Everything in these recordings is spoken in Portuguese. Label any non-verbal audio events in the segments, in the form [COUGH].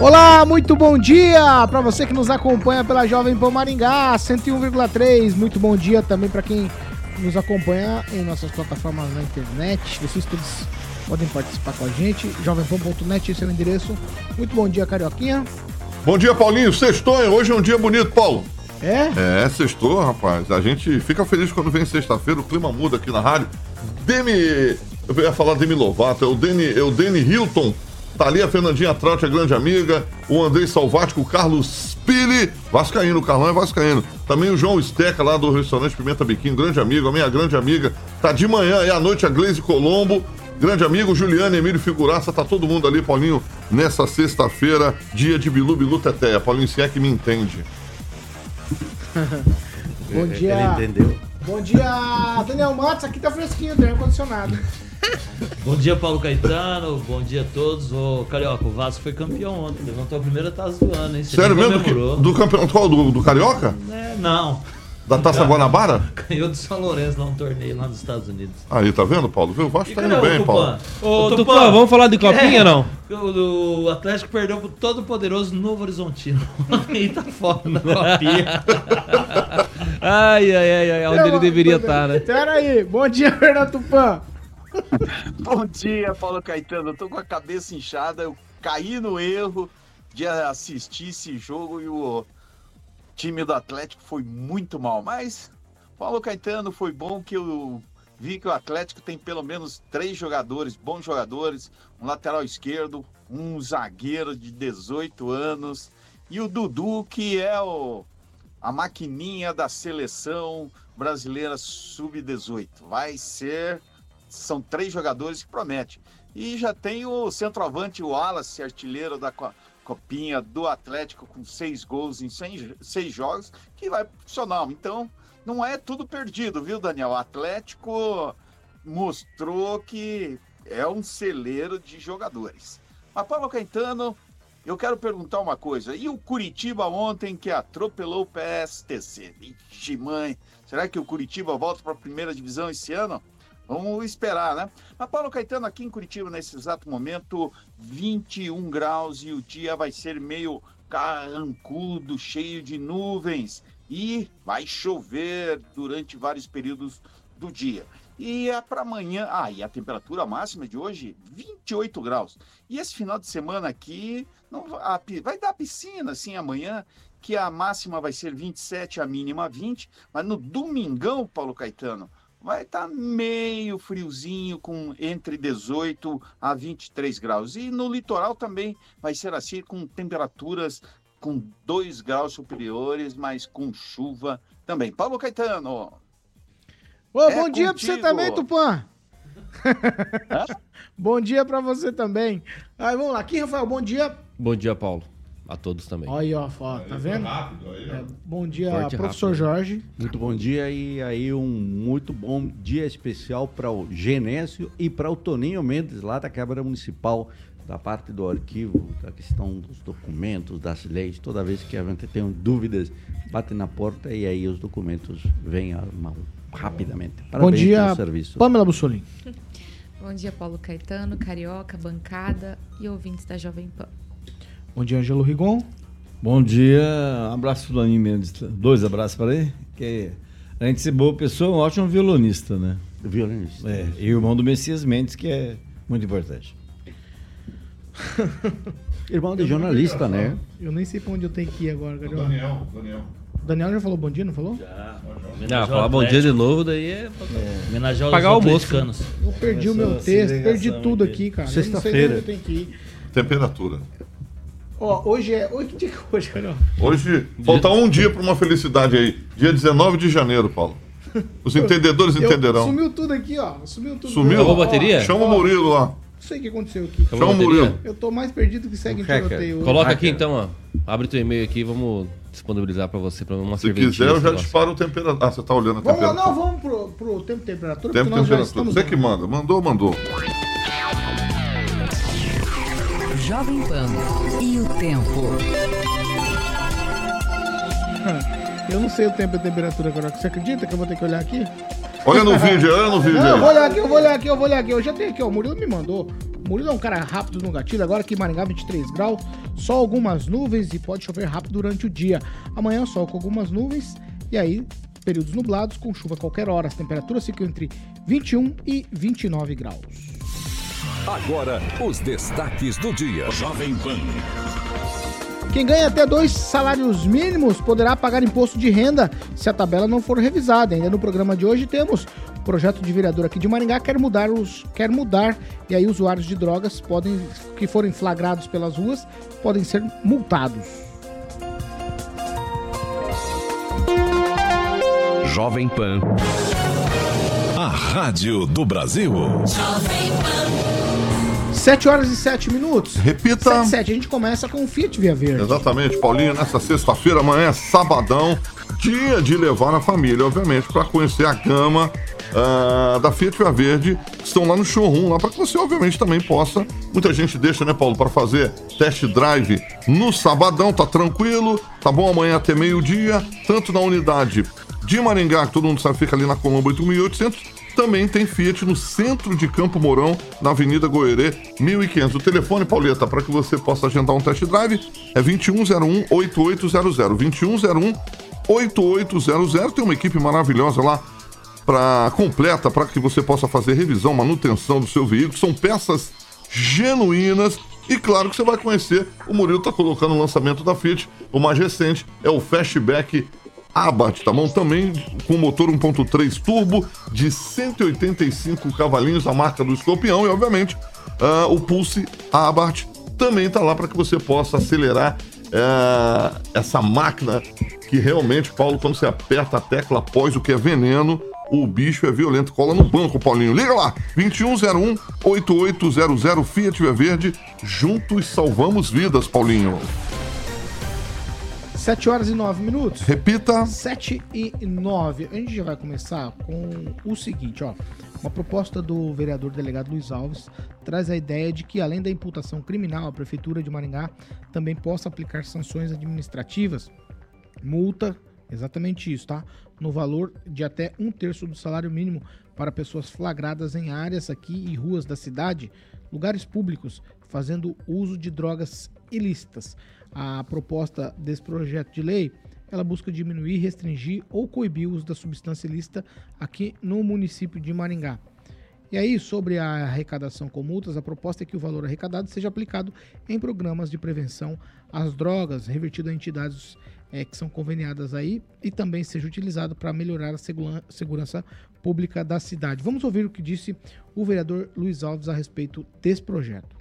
Olá, muito bom dia para você que nos acompanha pela Jovem Pan Maringá 101,3. Muito bom dia também para quem nos acompanha em nossas plataformas na internet. Vocês todos podem participar com a gente. jovempan.net, esse é o endereço. Muito bom dia, Carioquinha. Bom dia, Paulinho. Sextou, hein? Hoje é um dia bonito, Paulo. É? É, sextou, rapaz. A gente fica feliz quando vem sexta-feira, o clima muda aqui na rádio. Demi. Eu ia falar Demi Lovato, é o Deni, é o Hilton. Tá ali a Fernandinha Trout, a grande amiga. O Andrei Salvático, o Carlos Pili. Vascaíno, o Carlão é Vascaíno. Também o João Esteca, lá do restaurante Pimenta Biquinho, grande amigo, a minha grande amiga. Tá de manhã e à noite a Gleise Colombo. Grande amigo Juliano Emílio Figuraça, tá todo mundo ali, Paulinho, nessa sexta-feira, dia de Bilu Bilu Teteia. Paulinho, se é que me entende. [LAUGHS] Bom dia. Ele entendeu. Bom dia, Daniel Matos. Aqui tá fresquinho, tem ar-condicionado. Bom dia, Paulo Caetano. Bom dia a todos. Ô, Carioca, o Vasco foi campeão ontem. Levantou a primeira taça do ano, hein? Você Sério mesmo? Comemorou. do campeonato qual? Do, do Carioca? É, não. Da Taça Guanabara? Ganhou do São Lourenço lá um torneio lá nos Estados Unidos. Aí, tá vendo, Paulo? Viu? O Vasco E tá cadê indo o bem, Tupã? Paulo. Ô, Tupã, vamos falar de copinha É. não? O, o Atlético perdeu pro todo poderoso Novo Horizontino. [LAUGHS] Aí tá fora na copinha. Ai, ai, ai, ai, onde ele deveria estar, né? Pera aí. Bom dia, Fernando Tupan. [LAUGHS] Bom dia, Paulo Caetano. Eu tô com a cabeça inchada. Eu caí no erro de assistir esse jogo e o time do Atlético foi muito mal. Mas, Paulo Caetano, foi bom que eu vi que o Atlético tem pelo menos três jogadores, bons jogadores: um lateral esquerdo, um zagueiro de 18 anos e o Dudu, que é o, a maquininha da seleção brasileira sub-18. Vai ser são três jogadores que promete. E já tem o centroavante, Wallace, artilheiro da co- Copinha do Atlético, com seis gols em seis, seis jogos, que vai funcionar. Então, não é tudo perdido, viu, Daniel? O Atlético mostrou que é um celeiro de jogadores. Mas, Paulo Caetano, eu quero perguntar uma coisa. E o Curitiba ontem que atropelou o PSTC? Vixe, mãe. Será que o Curitiba volta para a primeira divisão esse ano? Vamos esperar, né? Mas Paulo Caetano, aqui em Curitiba, nesse exato momento, 21 graus e o dia vai ser meio carrancudo, cheio de nuvens. E vai chover durante vários períodos do dia. E é para amanhã. Ah, e a temperatura máxima de hoje, 28 graus. E esse final de semana aqui, não, a vai dar piscina, assim, amanhã, que a máxima vai ser 27, a mínima 20. Mas no domingão, Paulo Caetano, vai estar meio friozinho, com entre 18 a 23 graus. E no litoral também vai ser assim, com temperaturas com 2 graus superiores, mas com chuva também. Paulo Caetano, Ô, É bom dia pra você também, Tupã. [LAUGHS] bom dia pra você também. Aí, vamos lá. Aqui, Rafael, bom dia. Bom dia, Paulo. A todos também. Olha aí, ó, ó, tá vendo? É, bom dia, Forte professor rápido. Jorge. Muito bom dia e aí um muito bom dia especial para o Genésio e para o Toninho Mendes lá da Câmara Municipal, da parte do arquivo, da questão dos documentos, das leis. Toda vez que a gente tem dúvidas, bate na porta e aí os documentos vêm à mão rapidamente. bom Parabéns dia, pelo serviço. Pamela Bussolini. Bom dia, Paulo Caetano, Carioca, bancada e ouvintes da Jovem Pan. Bom dia, Angelo Rigon. Bom dia, um abraço pro Laninho Mendes, dois abraços para ele, que além de ser boa pessoa, um ótimo violonista, né? Violinista. É, e irmão do Messias Mendes, que é muito importante. [LAUGHS] Irmão de jornalista, né? Eu nem sei pra onde eu tenho que ir agora, Carioca. Daniel, Daniel. O Daniel já falou bom dia, não falou? Ah, falar bom dia de novo, daí é. Homenagear os Pagar o almoço. atleticanos. Eu perdi o meu a texto, perdi tudo aqui. cara. Eu não sei Sexta-feira. onde eu tenho que ir. Temperatura. Ó, hoje é. Hoje que dia que é hoje, Carioca? Hoje, falta um dia para uma felicidade aí. Dia 19 de janeiro, Paulo. Os entendedores Eu- entenderão. Sumiu tudo aqui, ó. Sumiu tudo. Sumiu? Ó, Acabou a ó, bateria? Chama o Murilo lá. Não sei o que aconteceu aqui. Chama o Murilo. Eu tô mais perdido que segue em tiroteio. hoje. Coloca aqui então, ó. Abre teu e-mail aqui, vamos disponibilizar pra você pra uma Se cervejinha. quiser, eu já disparo o temperatura. Ah, você tá olhando a Vamos lá, temperatura. não, vamos pro, pro tempo e temperatura, Tempo porque nós já temperatura. estamos... Você que manda. Mandou, mandou. Jovem Pan e o tempo. Eu não sei o tempo e a temperatura agora. Você acredita que eu vou ter que olhar aqui? Olha no vídeo, olha no vídeo Não, eu vou olhar aqui, eu vou olhar aqui, eu vou olhar aqui. Eu já tenho aqui, ó. O Murilo me mandou. O Murilo é um cara rápido no gatilho. Agora aqui em Maringá, 23 graus. Só algumas nuvens e pode chover rápido durante o dia. Amanhã, sol com algumas nuvens. E aí, períodos nublados com chuva a qualquer hora. As temperaturas ficam entre 21 e 29 graus. Agora, os destaques do dia. Jovem Pan. Quem ganha até dois salários mínimos poderá pagar imposto de renda se a tabela não for revisada. Ainda no programa de hoje temos o projeto de vereador aqui de Maringá quer mudar os quer mudar e aí usuários de drogas podem que forem flagrados pelas ruas podem ser multados. Jovem Pan. A Rádio do Brasil. 7 horas e 7 minutos. Repita. 7, 7. A gente começa com o Fiat Via Verde. Exatamente, Paulinho, nessa sexta-feira, amanhã é sabadão, dia de levar a família, obviamente, para conhecer a gama ah, da Fiat Via Verde, que estão lá no showroom, lá para que você, obviamente, também possa. Muita gente deixa, né, Paulo, para fazer test drive no sabadão, tá tranquilo, tá bom amanhã até meio-dia, tanto na unidade de Maringá, que todo mundo sabe, fica ali na Colombo 8800. Também tem Fiat no centro de Campo Mourão, na Avenida Goerê, 1500. O telefone, Pauleta, para que você possa agendar um test drive é 2101-8800. 2101-8800. Tem uma equipe maravilhosa lá pra, completa para que você possa fazer revisão, manutenção do seu veículo. São peças genuínas. E claro que você vai conhecer, o Murilo está colocando o lançamento da Fiat. O mais recente é o Fastback Abarth, tá bom? Também com motor 1.3 turbo de 185 cavalinhos, a marca do escorpião. E obviamente ah, o Pulse Abarth também tá lá para que você possa acelerar ah, essa máquina que realmente, Paulo, quando você aperta a tecla após o que é veneno, o bicho é violento. Cola no banco, Paulinho. Liga lá, 2101-8800 Fiat Via Verde. Juntos salvamos vidas, Paulinho. 7 horas e 9 minutos. Repita. 7 e 9. A gente já vai começar com o seguinte, ó. Uma proposta do vereador delegado Luiz Alves traz a ideia de que, além da imputação criminal, a Prefeitura de Maringá também possa aplicar sanções administrativas, multa, exatamente isso, tá? No valor de até um terço do salário mínimo para pessoas flagradas em áreas aqui e ruas da cidade, lugares públicos, fazendo uso de drogas ilícitas. A proposta desse projeto de lei, ela busca diminuir, restringir ou coibir o uso da substância ilícita aqui no município de Maringá. E aí, sobre a arrecadação com multas, a proposta é que o valor arrecadado seja aplicado em programas de prevenção às drogas, revertido a entidades eh, que são conveniadas aí e também seja utilizado para melhorar a segura- segurança pública da cidade. Vamos ouvir o que disse o vereador Luiz Alves a respeito desse projeto.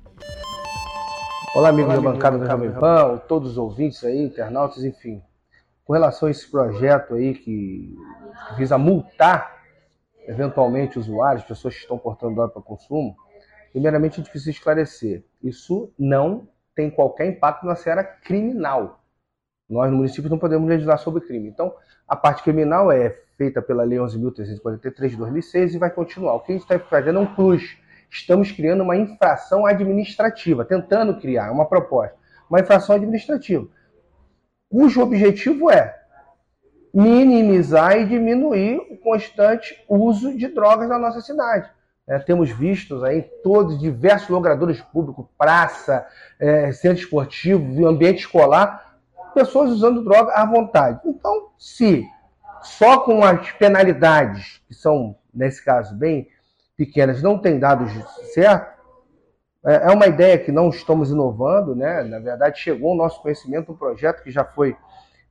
Olá, amigos da bancada da Jovem Pan, todos os ouvintes aí, internautas, enfim. Com relação a esse projeto aí que visa multar eventualmente usuários, pessoas que estão portando droga para consumo, primeiramente a gente precisa esclarecer. Isso não tem qualquer impacto na seara criminal. Nós no município não podemos legislar sobre crime. Então, a parte criminal é feita pela Lei 11.343 de 2006 e vai continuar. O que a gente está fazendo é um plus. Estamos criando uma infração administrativa, tentando criar uma proposta, uma infração administrativa, cujo objetivo é minimizar e diminuir o constante uso de drogas na nossa cidade. É, temos vistos aí todos diversos logradouros públicos, praça, é, centro esportivo, ambiente escolar, pessoas usando droga à vontade. Então, se só com as penalidades, que são, nesse caso, bem pequenas, não tem dado certo, é é uma ideia que não estamos inovando, né? Na verdade, chegou ao nosso conhecimento um projeto que já foi,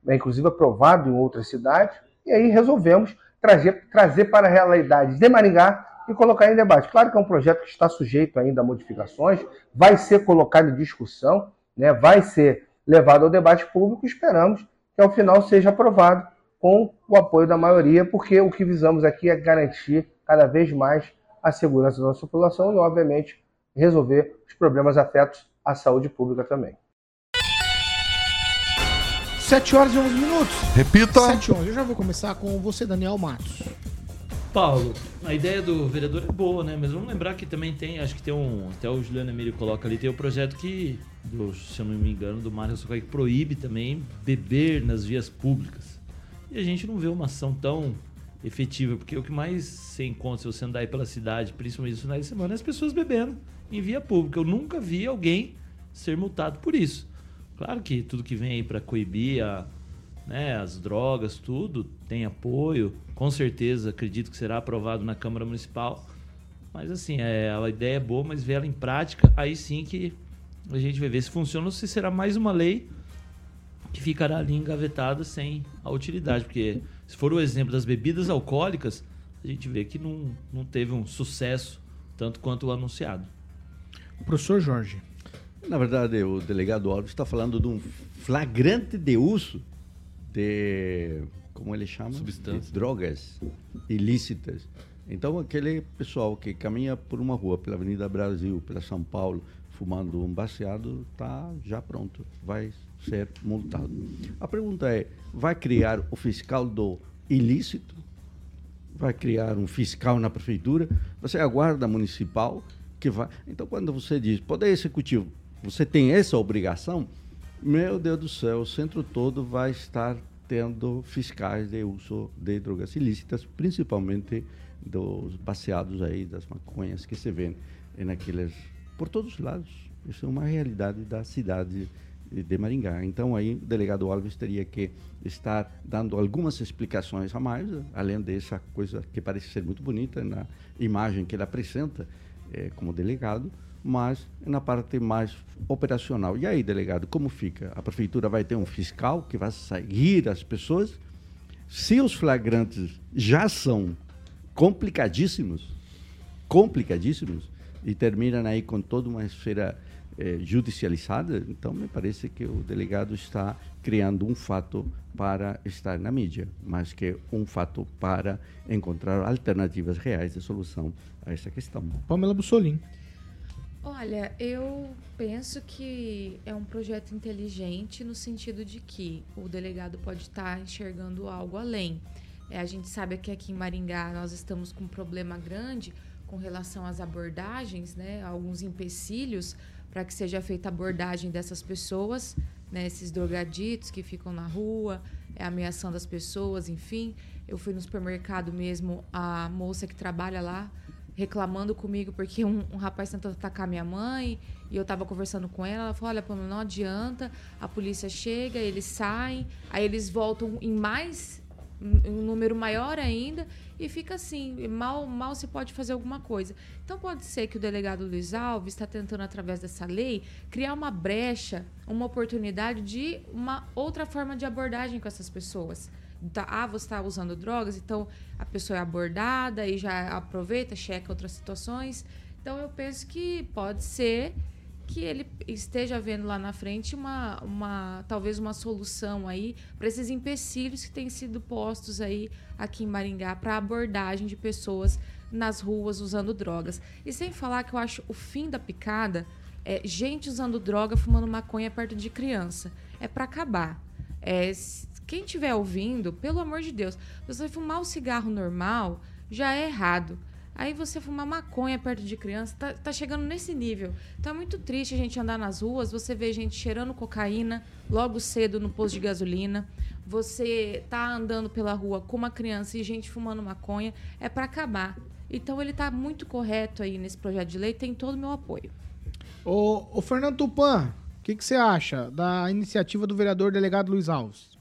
né, inclusive, aprovado em outras cidades, e aí resolvemos trazer, trazer para a realidade de Maringá e colocar em debate. Claro que é um projeto que está sujeito ainda a modificações, vai ser colocado em discussão, né? vai ser levado ao debate público, esperamos que ao final seja aprovado com o apoio da maioria, porque o que visamos aqui é garantir cada vez mais a segurança da nossa população e, obviamente, resolver os problemas afetos à saúde pública também. 7 horas e 11 minutos. Repita. 7 horas. Eu já vou começar com você, Daniel Matos. Paulo, a ideia do vereador é boa, né? Mas vamos lembrar que também tem, acho que tem um, até o Juliano Emílio coloca ali, tem o projeto que, do, se eu não me engano, do Mário Socorro, que proíbe também beber nas vias públicas. E a gente não vê uma ação tão efetiva, porque o que mais você encontra se você andar aí pela cidade, principalmente nos finais de semana, é as pessoas bebendo em via pública. Eu nunca vi alguém ser multado por isso. Claro que tudo que vem aí para coibir a, né, as drogas, tudo, tem apoio. Com certeza, acredito que será aprovado na Câmara Municipal. Mas assim, é, a ideia é boa, mas ver ela em prática, aí sim que a gente vai ver se funciona ou se será mais uma lei que ficará ali engavetada sem a utilidade. Porque se for o exemplo das bebidas alcoólicas, a gente vê que não, não teve um sucesso tanto quanto o anunciado. Professor Jorge. Na verdade, o delegado Alves está falando de um flagrante de uso de, como ele chama? Substâncias. De drogas ilícitas. Então, aquele pessoal que caminha por uma rua, pela Avenida Brasil, pela São Paulo, fumando um baseado, está já pronto, vai ser multado. A pergunta é, vai criar o fiscal do ilícito? Vai criar um fiscal na prefeitura? Você é a guarda municipal que vai... Então, quando você diz, poder executivo, você tem essa obrigação, meu Deus do céu, o centro todo vai estar tendo fiscais de uso de drogas ilícitas, principalmente dos baseados aí, das maconhas que se vê naqueles, por todos os lados. Isso é uma realidade da cidade de Maringá. Então aí o delegado Alves teria que estar dando algumas explicações a mais, além dessa coisa que parece ser muito bonita na imagem que ele apresenta eh, como delegado, mas na parte mais operacional. E aí, delegado, como fica? A prefeitura vai ter um fiscal que vai seguir as pessoas? Se os flagrantes já são complicadíssimos, complicadíssimos, e terminam aí com toda uma esfera eh, judicializada, então me parece que o delegado está criando um fato para estar na mídia, mas que um fato para encontrar alternativas reais de solução a essa questão. Pamela Bussolini. Olha, eu penso que é um projeto inteligente no sentido de que o delegado pode estar enxergando algo além. É, a gente sabe que aqui em Maringá nós estamos com um problema grande com relação às abordagens, né? Alguns empecilhos para que seja feita a abordagem dessas pessoas, né? Esses drogaditos que ficam na rua, é, ameaçando as pessoas, enfim. Eu fui no supermercado mesmo, a moça que trabalha lá reclamando comigo porque um, um, rapaz tentou atacar minha mãe e eu tava conversando com ela. Ela falou: Olha, Pamela, não adianta, a polícia chega, eles saem, aí eles voltam em mais, um número maior ainda e fica assim: mal, mal se pode fazer alguma coisa. Então pode ser que o delegado Luiz Alves está tentando, através dessa lei, criar uma brecha, uma oportunidade de uma outra forma de abordagem com essas pessoas tá, ah, você está usando drogas, então a pessoa é abordada e já aproveita, checa outras situações. Então eu penso que pode ser que ele esteja vendo lá na frente uma, uma talvez uma solução aí para esses empecilhos que têm sido postos aí aqui em Maringá para abordagem de pessoas nas ruas usando drogas. E sem falar que eu acho o fim da picada é gente usando droga, fumando maconha perto de criança. É para acabar. É, quem estiver ouvindo, pelo amor de Deus, você fumar um cigarro normal já é errado. Aí você fumar maconha perto de criança, tá, tá chegando nesse nível. Então é muito triste a gente andar nas ruas, você vê gente cheirando cocaína logo cedo no posto de gasolina. Você tá andando pela rua com uma criança e gente fumando maconha, é para acabar. Então ele tá muito correto aí nesse projeto de lei, tem todo o meu apoio. Ô, ô Fernando Tupan, o que, que você acha da iniciativa do vereador delegado Luiz Alves?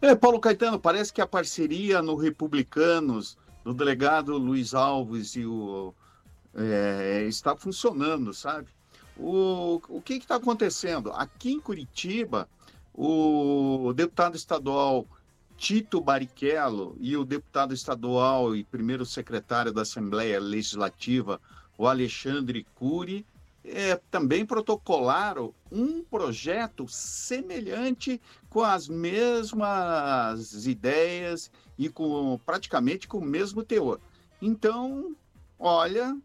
É, Paulo Caetano, parece que a parceria no Republicanos, do delegado Luiz Alves e o é, está funcionando, sabe? O, o que está acontecendo? Aqui em Curitiba, o deputado estadual Tito Barichello e o deputado estadual e primeiro secretário da Assembleia Legislativa, o Alexandre Cury, é, também protocolaram um projeto semelhante com as mesmas ideias e com praticamente com o mesmo teor. Então, olha,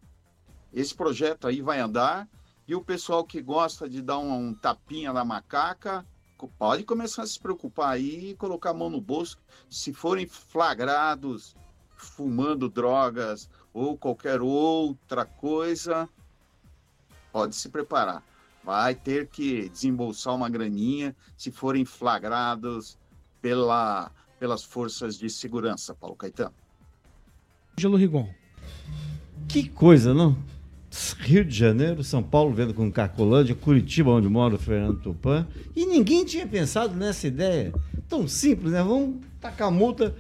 esse projeto aí vai andar e o pessoal que gosta de dar um, um tapinha na macaca pode começar a se preocupar aí e colocar a mão no bolso. Se forem flagrados fumando drogas ou qualquer outra coisa, pode se preparar. Vai ter que desembolsar uma graninha se forem flagrados pela, pelas forças de segurança, Paulo Caetano. Ângelo Rigon. Que coisa, não? Rio de Janeiro, São Paulo vendo com Cacolândia, Curitiba, onde mora o Fernando Tupan. E ninguém tinha pensado nessa ideia. Tão simples, né? Vamos tacar multa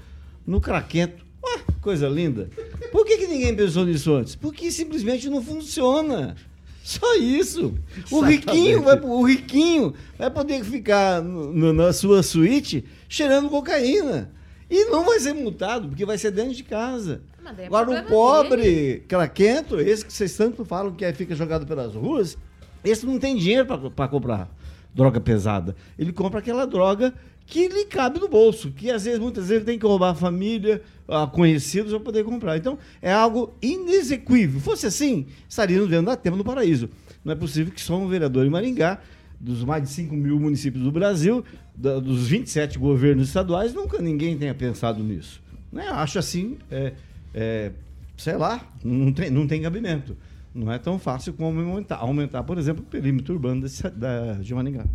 no craquento. Ué, coisa linda. Por que, que ninguém pensou nisso antes? Porque simplesmente não funciona. Só isso. O riquinho, vai, o riquinho vai poder ficar no- no- na sua suíte cheirando cocaína. E não vai ser multado, porque vai ser dentro de casa. Daí é Agora, o pobre, dele. craquento, esse que vocês tanto falam que aí fica jogado pelas ruas, esse não tem dinheiro para comprar droga pesada. Ele compra aquela droga que lhe cabe no bolso, que às vezes, muitas vezes, ele tem que roubar a família, a conhecidos para poder comprar. Então, é algo inexequível. Fosse assim, estaríamos vendo a tema no paraíso. Não é possível que só um vereador em Maringá, dos mais de 5 mil municípios do Brasil, dos 27 governos estaduais, nunca ninguém tenha pensado nisso. Né? Acho assim, é, é, sei lá, não tem, não tem cabimento. Não é tão fácil como aumentar, aumentar por exemplo, o perímetro urbano desse- da, de Maringá.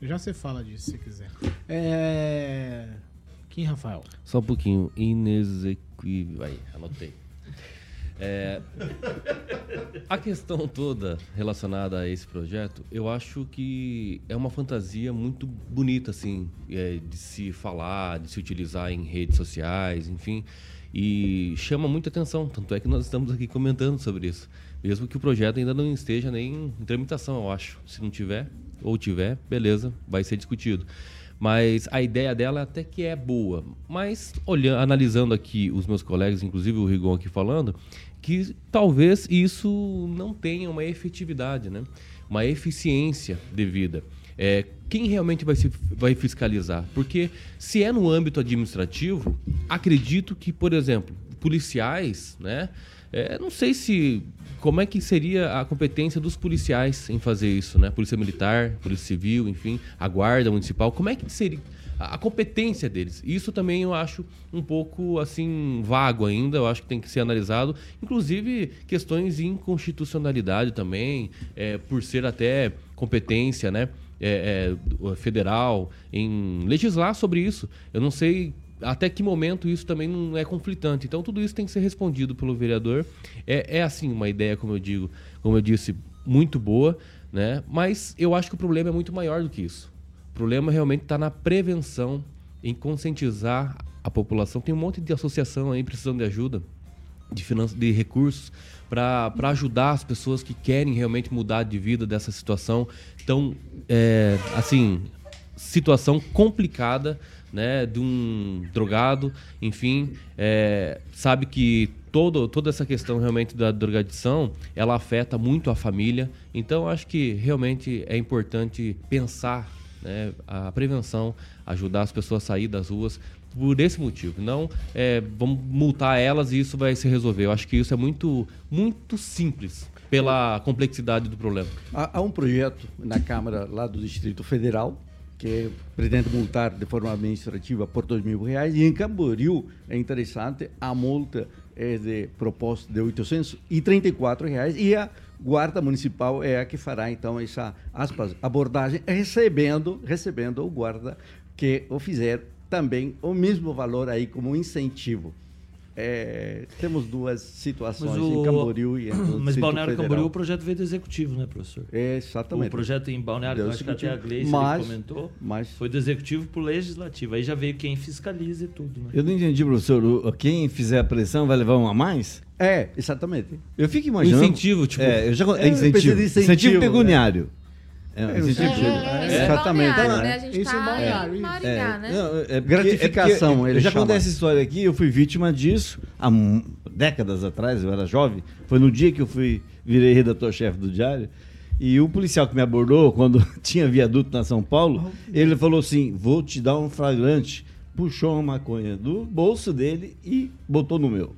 Já você fala disso se quiser. É. Quem, Rafael? Só um pouquinho. Inexequível. Aí, anotei. É, a questão toda relacionada a esse projeto, eu acho que é uma fantasia muito bonita, assim, é, de se falar, de se utilizar em redes sociais, enfim, e chama muita atenção. Tanto é que nós estamos aqui comentando sobre isso, mesmo que o projeto ainda não esteja nem em tramitação, eu acho. Se não tiver, ou tiver, beleza, vai ser discutido. Mas a ideia dela até que é boa. Mas olhando, analisando aqui os meus colegas, inclusive o Rigon aqui falando, que talvez isso não tenha uma efetividade, né? uma eficiência devida. É, quem realmente vai, se, vai fiscalizar? Porque se é no âmbito administrativo, acredito que, por exemplo, policiais, né? É, não sei se como é que seria a competência dos policiais em fazer isso, né? Polícia Militar, Polícia Civil, enfim, a Guarda Municipal, como é que seria a competência deles? Isso também eu acho um pouco assim vago ainda, eu acho que tem que ser analisado, inclusive questões de inconstitucionalidade também, é, por ser até competência, né? é, é, federal em legislar sobre isso. Eu não sei até que momento isso também não é conflitante. Então tudo isso tem que ser respondido pelo vereador. É, é assim uma ideia, como eu digo, como eu disse, muito boa, né? Mas eu acho que o problema é muito maior do que isso. O problema realmente está na prevenção, em conscientizar a população. Tem um monte de associação aí precisando de ajuda, de, finan de recursos, para ajudar as pessoas que querem realmente mudar de vida dessa situação. Então, é, assim, situação complicada, né, de um drogado, enfim, é, sabe que todo, toda essa questão realmente da drogadição, ela afeta muito a família. Então, acho que realmente é importante pensar né, a prevenção, ajudar as pessoas a sair das ruas por esse motivo. Não é, vamos multar elas e isso vai se resolver. Eu acho que isso é muito, muito simples pela complexidade do problema. Há, há um projeto na Câmara lá do Distrito Federal que pretende multar de forma administrativa por dois mil reais e em Camboriú é interessante a multa é de proposta de 834 reais e a guarda municipal é a que fará então essa aspas abordagem recebendo recebendo o guarda que o fizer também o mesmo valor aí como incentivo é, temos duas situações em Camboriú e [COUGHS] Mas Distrito Balneário Federal. Camboriú o projeto veio do executivo, né, professor? É, exatamente. O projeto em Balneário, Deu eu acho que até a. Gleice Mas- comentou, mas- foi do executivo pro legislativo. Aí já veio quem fiscaliza e tudo, né? Eu não entendi, professor. O- Quem fizer a pressão vai levar um a mais? É, exatamente. Eu fico imaginando. Um incentivo, tipo- É, eu já, É, é incentivo. incentivo. incentivo, pecuniário. É, É, é, É, é exatamente, né? A gente Isso é tá. Maringá, né? não, é porque- Gratificação, é porque ele Eu já chama. contei essa história aqui, eu fui vítima disso há décadas atrás, eu era jovem. Foi no dia que eu fui, virei redator-chefe do Diário. E o policial que me abordou, quando [LAUGHS] tinha viaduto na São Paulo, ele falou assim: vou te dar um flagrante. Puxou uma maconha do bolso dele e botou no meu.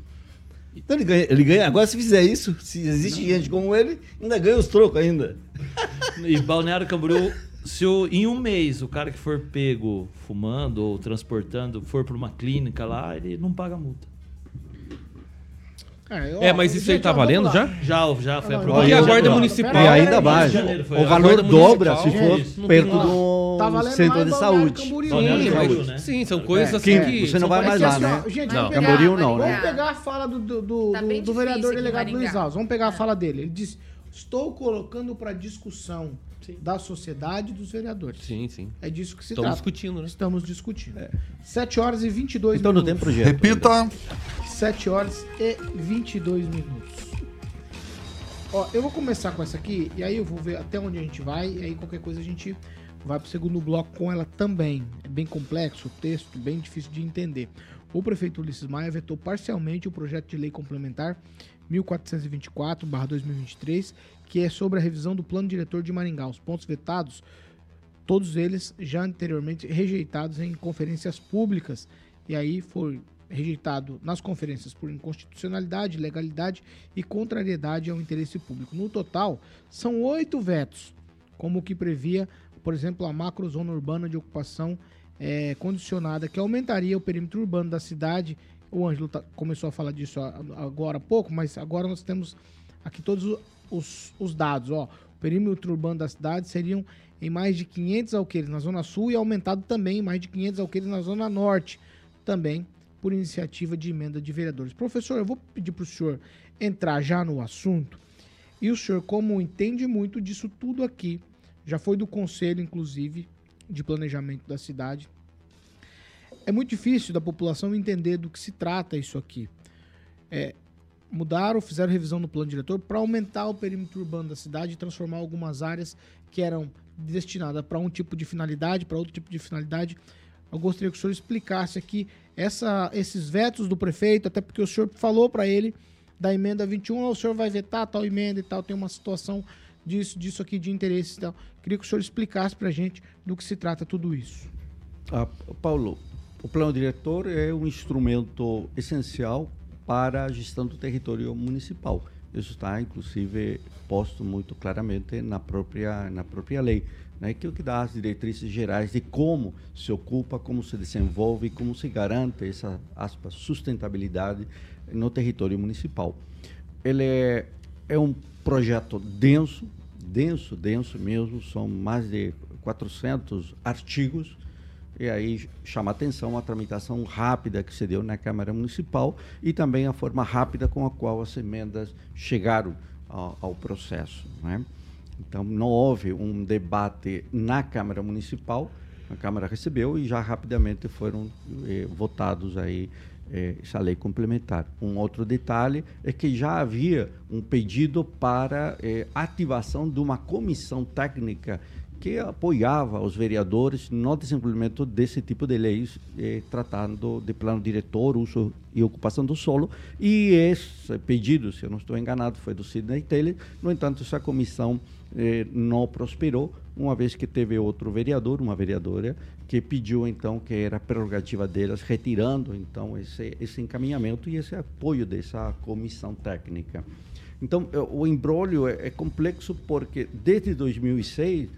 Então ele ganha, ele ganha. Agora, se fizer isso, se existe gente como ele, ainda ganha os trocos ainda. [LAUGHS] E Balneário Camboriú, se o- em um mês o cara que for pego fumando ou transportando for para uma clínica lá, ele não paga multa. Cara, eu- É, mas isso aí tá valendo já? Já, já foi Não, aprovado. E a guarda municipal? E ainda mais. O valor dobra se for não perto tem- Tá valendo centro de saúde. Camboriú. Sim, Camboriú, né? Sim, são coisas É, assim que que. você não vai mais lá, né? Gente, Não. vamos pegar, Camboriú não, vamos né? pegar a fala do, do, do, Tá do- vereador delegado Luiz. Alves. Vamos pegar a É. fala dele. Ele diz: Estou colocando para discussão da sociedade e dos vereadores. Sim, sim. É disso que se Estamos trata. discutindo, né? Estamos discutindo. 7 horas e 22 Então não minutos. tem projeto. Repita. 7 horas e 22 minutos. Ó, eu vou começar com essa aqui, e aí eu vou ver até onde a gente vai, e aí qualquer coisa a gente vai pro segundo bloco com ela também. É bem complexo o texto, bem difícil de entender. O prefeito Ulisses Maia vetou parcialmente o projeto de lei complementar 1424-2023, que é sobre a revisão do plano diretor de Maringá. Os pontos vetados, todos eles já anteriormente rejeitados em conferências públicas, e aí foi rejeitado nas conferências por inconstitucionalidade, legalidade e contrariedade ao interesse público. No total, são oito vetos, como o que previa, por exemplo, a macrozona urbana de ocupação eh, condicionada, que aumentaria o perímetro urbano da cidade. O Ângelo tá- começou a falar disso agora há pouco, mas agora nós temos aqui todos os, os dados. Ó. O perímetro urbano da cidade seriam em mais de 500 alqueires na Zona Sul e aumentado também em mais de 500 alqueires na Zona Norte, também por iniciativa de emenda de vereadores. Professor, eu vou pedir para o senhor entrar já no assunto. E o senhor, como entende muito disso tudo aqui, já foi do conselho, inclusive, de planejamento da cidade. É muito difícil da população entender do que se trata isso aqui. É, mudaram, fizeram revisão no plano diretor para aumentar o perímetro urbano da cidade e transformar algumas áreas que eram destinadas para um tipo de finalidade, para outro tipo de finalidade. Eu gostaria que o senhor explicasse aqui essa, esses vetos do prefeito, até porque o senhor falou para ele da emenda 21, "Ah, o senhor vai vetar tal emenda e tal, tem uma situação disso, disso aqui de interesse e tal. Queria que o senhor explicasse para a gente do que se trata tudo isso. Ah, Paulo, o plano diretor é um instrumento essencial para a gestão do território municipal. Isso está, inclusive, posto muito claramente na própria, na própria lei, né? que é o que dá as diretrizes gerais de como se ocupa, como se desenvolve, como se garante essa sustentabilidade no território municipal. Ele é, é um projeto denso, denso, denso mesmo, são mais de 400 artigos, e aí chama atenção a tramitação rápida que se deu na Câmara Municipal e também a forma rápida com a qual as emendas chegaram ao, ao processo. Né? Então, não houve um debate na Câmara Municipal, a Câmara recebeu e já rapidamente foram eh, votados aí eh, essa lei complementar. Um outro detalhe é que já havia um pedido para eh, ativação de uma comissão técnica que apoiava os vereadores no desenvolvimento desse tipo de leis, eh, tratando de plano diretor, uso e ocupação do solo. E esse pedido, se eu não estou enganado, foi do Sidney Taylor. No entanto, essa comissão não prosperou, uma vez que teve outro vereador, uma vereadora, que pediu então que era prerrogativa delas, retirando então esse, esse encaminhamento e esse apoio dessa comissão técnica. Então, eh, o embrólio é, é complexo porque desde 2006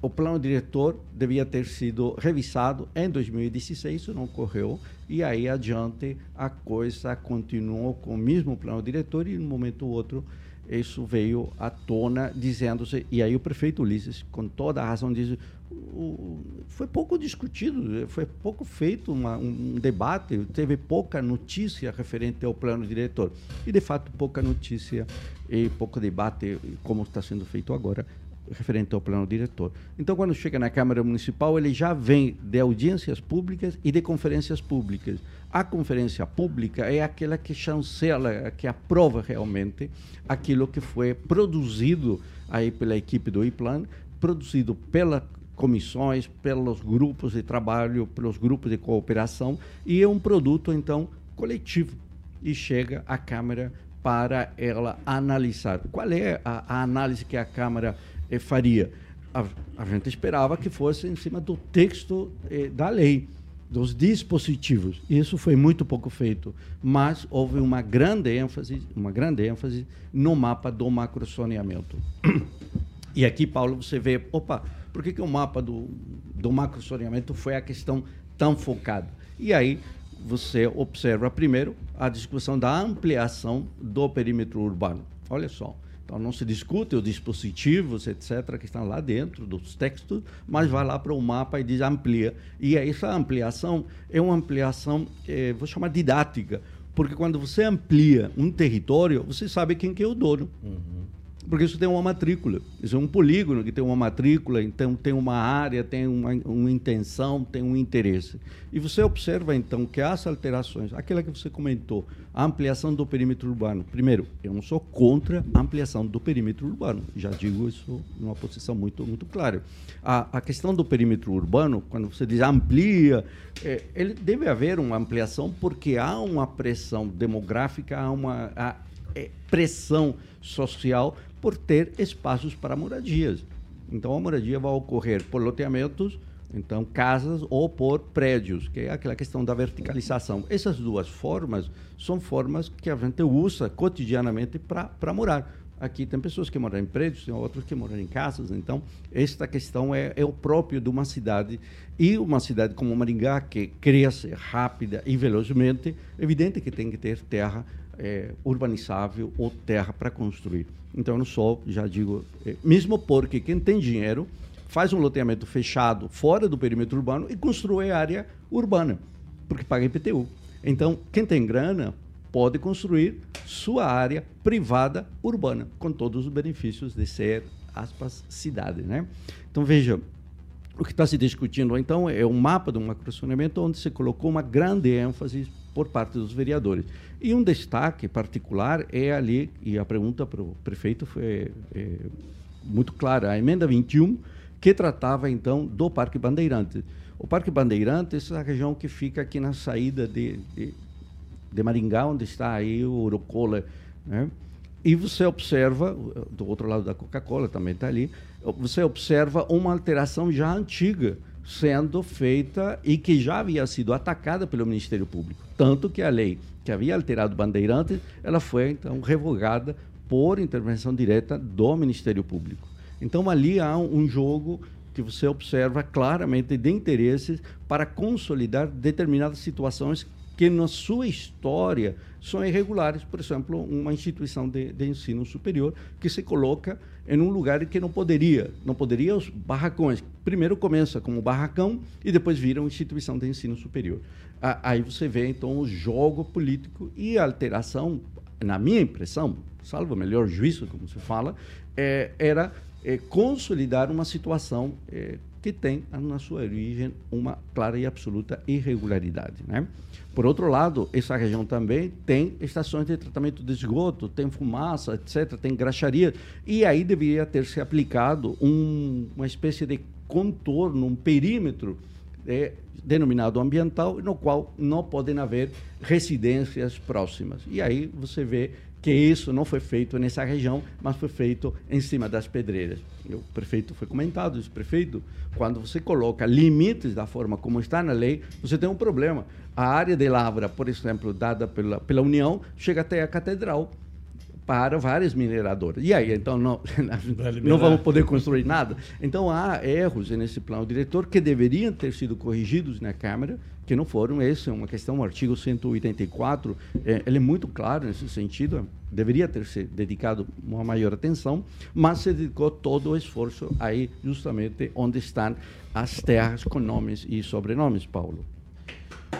o plano diretor devia ter sido revisado em 2016, isso não ocorreu, e aí adiante a coisa continuou com o mesmo plano diretor e, num momento ou outro, isso veio à tona, dizendo-se, e aí o prefeito Ulisses, com toda a razão, diz: o- foi pouco discutido, foi pouco feito uma- um, um debate, teve pouca notícia referente ao plano diretor. E, de fato, pouca notícia e pouco debate, como está sendo feito agora, referente ao plano diretor. Então, quando chega na Câmara Municipal, ele já vem de audiências públicas e de conferências públicas. A conferência pública é aquela que chancela, que aprova realmente aquilo que foi produzido aí pela equipe do IPLAN, produzido pelas comissões, pelos grupos de trabalho, pelos grupos de cooperação, e é um produto, então, coletivo. E chega à Câmara para ela analisar. Qual é a, a análise que a Câmara eh, faria? A, a gente esperava que fosse em cima do texto eh, da lei. Dos dispositivos. Isso foi muito pouco feito, mas houve uma grande ênfase, uma grande ênfase no mapa do macrozoneamento. [CLEARS THROAT] E aqui, Paulo, você vê, opa, por que, que o mapa do, do macrozoneamento foi a questão tão focada? E aí você observa primeiro a discussão da ampliação do perímetro urbano. Olha só. Então não se discute os dispositivos, etc., que estão lá dentro dos textos, mas vai lá para o mapa e diz amplia. E essa ampliação é uma ampliação, eh, vou chamar didática, porque quando você amplia um território, você sabe quem que é o dono. Porque isso tem uma matrícula. Isso é um polígono que tem uma matrícula, então tem uma área, tem uma, uma intenção, tem um interesse. E você observa, então, que as alterações, aquela que você comentou, a ampliação do perímetro urbano. Primeiro, eu não sou contra a ampliação do perímetro urbano. Já digo isso numa posição muito, muito clara. A, a questão do perímetro urbano, quando você diz amplia, é, ele deve haver uma ampliação porque há uma pressão demográfica, há uma há, é, pressão social por ter espaços para moradias. Então a moradia vai ocorrer por loteamentos, então casas ou por prédios, que é aquela questão da verticalização. Essas duas formas são formas que a gente usa cotidianamente para morar. Aqui tem pessoas que moram em prédios, tem outros que moram em casas. Então, esta questão é, é o próprio de uma cidade. E uma cidade como Maringá, que cresce rápida e velozmente, é evidente que tem que ter terra é, urbanizável ou terra para construir. Então, eu não sou, já digo, é, mesmo porque quem tem dinheiro faz um loteamento fechado fora do perímetro urbano e constrói área urbana, porque paga IPTU. Então, quem tem grana pode construir sua área privada urbana, com todos os benefícios de ser, aspas, cidade. Né? Então, veja, o que está se discutindo, então, é um mapa um macrozoneamento onde se colocou uma grande ênfase por parte dos vereadores. E um destaque particular é ali, e a pergunta para o prefeito foi é, muito clara, a emenda 21, que tratava, então, do Parque Bandeirantes. O Parque Bandeirantes é a região que fica aqui na saída de, de, de Maringá, onde está aí o Urocola, né? E você observa, do outro lado da Coca-Cola também está ali, você observa uma alteração já antiga sendo feita e que já havia sido atacada pelo Ministério Público. Tanto que a lei que havia alterado Bandeirantes, ela foi então revogada por intervenção direta do Ministério Público. Então ali há um jogo que você observa claramente de interesses para consolidar determinadas situações que na sua história são irregulares. Por exemplo, uma instituição de, de, ensino superior que se coloca em um lugar que não poderia. Não poderia os barracões. Primeiro começa como barracão e depois vira uma instituição de ensino superior. Aí você vê, então, o jogo político e a alteração, na minha impressão, salvo o melhor juízo, como se fala, é, era é, consolidar uma situação é, que tem na sua origem uma clara e absoluta irregularidade. Né? Por outro lado, essa região também tem estações de tratamento de esgoto, tem fumaça, etc., tem graxaria, e aí deveria ter se aplicado um, uma espécie de contorno, um perímetro é, denominado ambiental, no qual não podem haver residências próximas. E aí você vê que isso não foi feito nessa região, mas foi feito em cima das pedreiras. E o prefeito foi comentado, esse prefeito, quando você coloca limites da forma como está na lei, você tem um problema. A área de lavra, por exemplo, dada pela, pela União, chega até a catedral para várias mineradoras. E aí, então, não, [LAUGHS] não vamos poder construir nada? Então, há erros nesse plano diretor que deveriam ter sido corrigidos na Câmara, que não foram. Essa é uma questão, o artigo 184, é, ele é muito claro nesse sentido, deveria ter se dedicado uma maior atenção, mas se dedicou todo o esforço aí, justamente, onde estão as terras com nomes e sobrenomes, Paulo.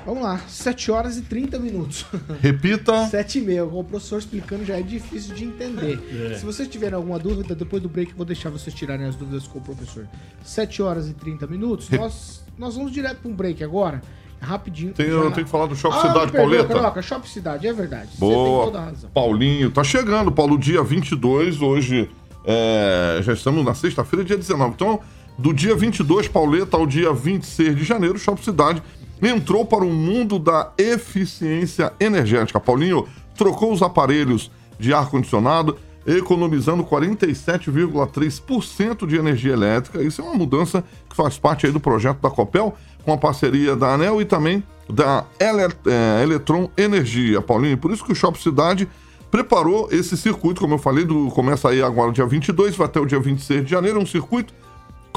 Vamos lá, 7 horas e 30 minutos. [LAUGHS] Repita. 7 e meia. Com o professor explicando já é difícil de entender. É. Se vocês tiverem alguma dúvida, depois do break eu vou deixar vocês tirarem as dúvidas com o professor. 7 horas e 30 minutos. Nós, nós vamos direto para um break agora. Rapidinho. Tem, eu tenho que falar do Shopping Ah, Cidade perdoa, Pauleta. Carioca, Shopping Cidade, é verdade. Você tem Boa. toda a razão. Paulinho, tá chegando, Paulo, dia 22, hoje é, já estamos na sexta-feira, dia 19. Então, do dia 22, Pauleta, ao dia 26 de janeiro, Shopping Cidade entrou para o mundo da eficiência energética. Paulinho trocou os aparelhos de ar-condicionado, economizando 47,3% de energia elétrica. Isso é uma mudança que faz parte do projeto da Copel, com a parceria da ANEL e também da Ele- é, Eletron Energia, Paulinho. Por isso que o Shopping Cidade preparou esse circuito, como eu falei, do, começa aí agora dia 22, vai até o dia 26 de janeiro, um circuito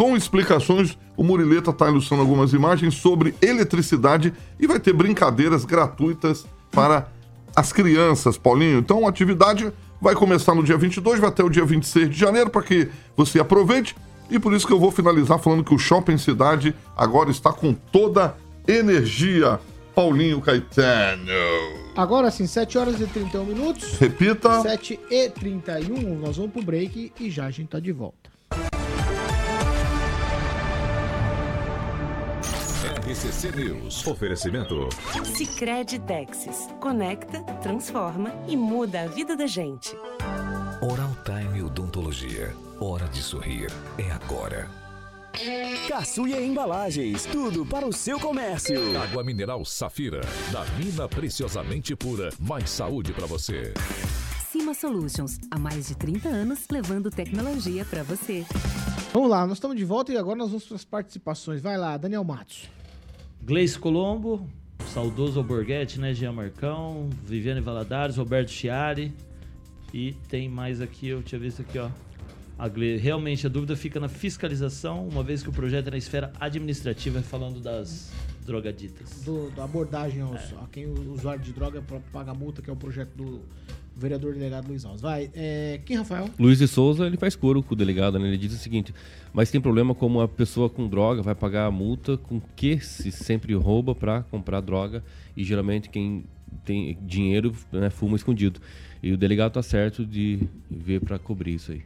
com explicações. O Murileta está ilustrando algumas imagens sobre eletricidade e vai ter brincadeiras gratuitas para as crianças, Paulinho. Então a atividade vai começar no dia 22, vai até o dia 26 de janeiro para que você aproveite. E por isso que eu vou finalizar falando que o Shopping Cidade agora está com toda energia. Paulinho Caetano. Agora sim, 7 horas e 31 minutos. Repita. 7 e 31, nós vamos pro break e já a gente tá de volta. RCC News. Oferecimento. Sicredi Texas. Conecta, transforma e muda a vida da gente. Oral Time Odontologia. Hora de sorrir. É agora. Caçuia Embalagens, tudo para o seu comércio. Água mineral Safira. Da mina preciosamente pura. Mais saúde para você. Cima Solutions, há mais de 30 anos levando tecnologia para você. Vamos lá, nós estamos de volta e agora nós vamos para as participações. Vai lá, Daniel Matos. Gleice Colombo, saudoso Alborguete, né? Jean Marcão, Viviane Valadares, Roberto Chiari. E tem mais aqui, eu tinha visto aqui, ó. A Gle... Realmente a dúvida fica na fiscalização, uma vez que o projeto é na esfera administrativa, falando das drogaditas. Do, da abordagem aos, a quem o usuário de droga paga multa, que é o projeto do vereador delegado Luiz Alves. Vai, é, quem, Rafael? Luiz de Souza, ele faz coro com o delegado, né? Ele diz o seguinte: mas tem problema como a pessoa com droga vai pagar a multa com que se sempre rouba para comprar droga e geralmente quem tem dinheiro né, fuma escondido. E o delegado tá certo de ver para cobrir isso aí.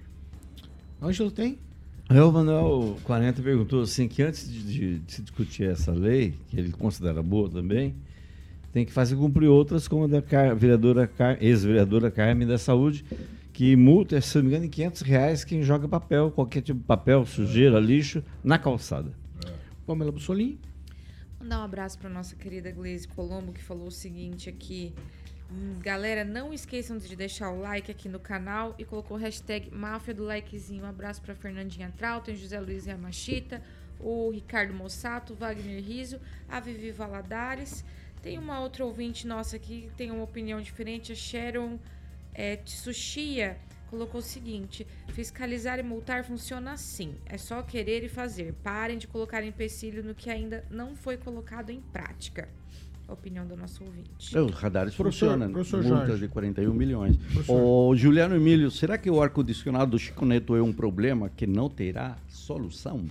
Ângelo tem? Aí o Manuel 40 perguntou assim que antes de, de- de se discutir essa lei, que ele considera boa também, tem que fazer cumprir outras, como a da Car- vereadora Car- ex-vereadora Carmen da Saúde, que multa, se não me engano, em 500 reais quem joga papel, qualquer tipo de papel, sujeira, lixo, na calçada. Pamela Bussolim. Mandar um abraço para nossa querida Gleise Colombo, que falou o seguinte aqui. Hum, Galera, não esqueçam de deixar o like aqui no canal e colocou o hashtag Máfia do Likezinho. Um abraço para Fernandinha Trautem, José Luiz Yamashita, o Ricardo Mossato, o Wagner Riso, a Vivi Valadares. Tem uma outra ouvinte nossa aqui que tem uma opinião diferente, a Sharon é, Tsushia colocou o seguinte: fiscalizar e multar funciona assim. É só querer e fazer. Parem de colocar empecilho no que ainda não foi colocado em prática. A opinião do nosso ouvinte. É, Os radares Professor- funcionam. professor Multa Jorge. de 41 milhões. Ô, Juliano Emílio, será que o ar-condicionado do Chico Neto é um problema que não terá solução?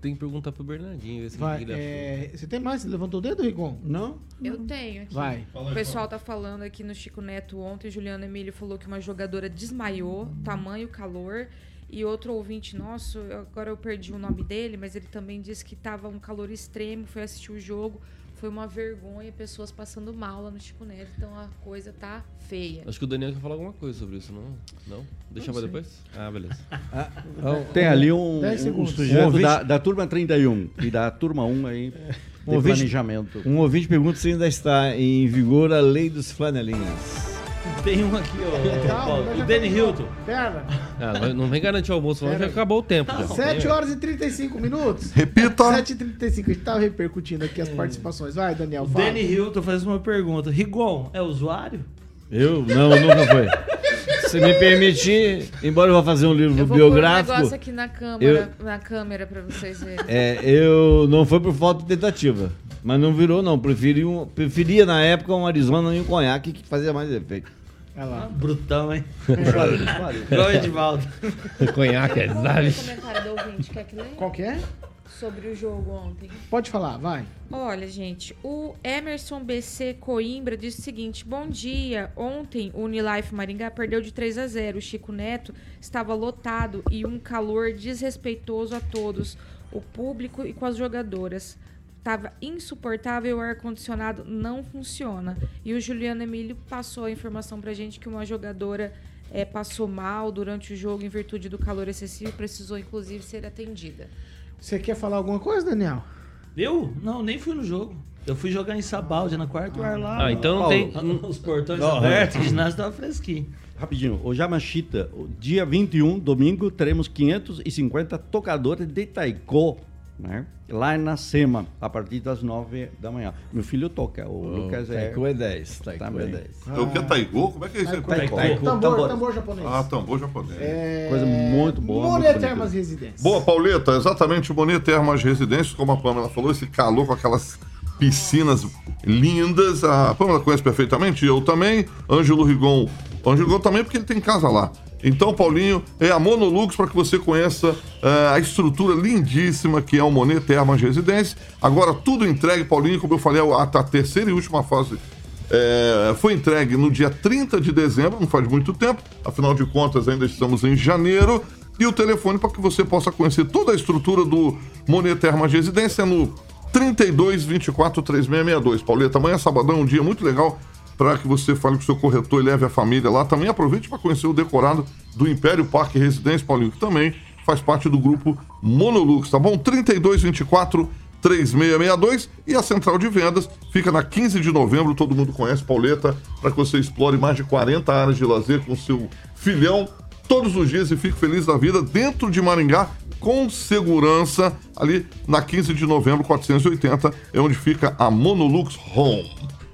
Tem que perguntar pro Bernardinho. ver se Vai, ele achou. é, você tem mais? Você levantou o dedo, Rigon? Não. Eu tenho aqui. Vai. O pessoal tá falando aqui no Chico Neto ontem. Juliano Emílio falou que uma jogadora desmaiou, tamanho calor. E outro ouvinte nosso, agora eu perdi o nome dele, mas ele também disse que tava um calor extremo, foi assistir o jogo. Foi uma vergonha, pessoas passando mal lá no Chico Neto. Então a coisa tá feia. Acho que o Daniel quer falar alguma coisa sobre isso, não? Não? Deixa pra depois? Ah, beleza. [LAUGHS] Tem ali um, um, um segundos. sujeito Um da, da turma 31 e da turma 1 aí, de Um ouvinte- planejamento. Um ouvinte pergunta se ainda está em vigor a lei dos flanelinhas. [LAUGHS] Tem um aqui, ó. Paulo, o Danny Hilton. Pera. Ah, não vem garantir o almoço, não, já acabou o tempo. já. 7 horas e 35 minutos. Repita. 7 e 35 A gente tava repercutindo aqui as participações. Vai, Daniel, O fala. Danny Hilton faz uma pergunta. Rigon, é usuário? Eu? Não, nunca foi. Se me permitir, embora eu vá fazer um livro Eu vou pôr um biográfico, negócio aqui na câmera, na câmera pra vocês verem. é, eu não foi por falta de tentativa. Mas não virou, não. Preferi um, preferia, na época, um Arizona e um conhaque que fazia mais efeito. Olha lá. Brutão, hein? [LAUGHS] Igual o Edivaldo. [LAUGHS] Conhaque, é sabe? ler o comentário do ouvinte, quer que leia? Qual que é? Sobre o jogo ontem. Pode falar, vai. Olha, gente, o Emerson BC Coimbra disse o seguinte: Bom dia. Ontem o Unilife Maringá perdeu de 3 a 0. O Chico Neto estava lotado e um calor desrespeitoso a todos, o público e com as jogadoras. Tava insuportável, o ar-condicionado não funciona. E o Juliano Emílio passou a informação pra gente que uma jogadora eh, passou mal durante o jogo em virtude do calor excessivo e precisou, inclusive, ser atendida. Você quer falar alguma coisa, Daniel? Eu? Não, nem fui no jogo. Eu fui jogar em Sabaldi, na quarto ar lá. Ah, então não Paulo, tem- Os portões Não, abertos, é. o ginásio tava fresquinho. Rapidinho, o Jamachita, dia 21, domingo, teremos 550 tocadores de taiko né? Lá na SEMA, a partir das 9 da manhã. Meu filho toca, o Lucas é. Taiko é 10, Taiko também. é 10. É o que é Taiko? Como é que é isso? aí? Taiko. Taiko. Tambor, Tambor. tambor japonês. Ah, tambor japonês. É... Coisa muito boa. Monet bonita. Termas Residência. Boa, Pauleta, exatamente, Monet Termas Residências, como a Pamela falou, esse calor com aquelas piscinas lindas. A Pamela conhece perfeitamente, eu também. Ângelo Rigon. Ângelo Rigon também, porque ele tem casa lá. Então, Paulinho, é a Monolux para que você conheça eh, a estrutura lindíssima que é o Monet Termas Residência. Agora, tudo entregue, Paulinho, como eu falei, a, a terceira e última fase é, foi entregue no dia 30 de dezembro, não faz muito tempo, afinal de contas ainda estamos em janeiro. E o telefone para que você possa conhecer toda a estrutura do Monet Termas Residência é no 32 24 3662. Pauleta, amanhã sabadão é um dia muito legal para que você fale com o seu corretor e leve a família lá. Também aproveite para conhecer o decorado do Império Parque Residência, Paulinho, que também faz parte do grupo Monolux, tá bom? 32 24 3662 e a central de vendas fica na 15 de novembro, todo mundo conhece Pauleta, para que você explore mais de 40 áreas de lazer com seu filhão todos os dias e fique feliz da vida dentro de Maringá com segurança ali na 15 de novembro 480 é onde fica a Monolux Home.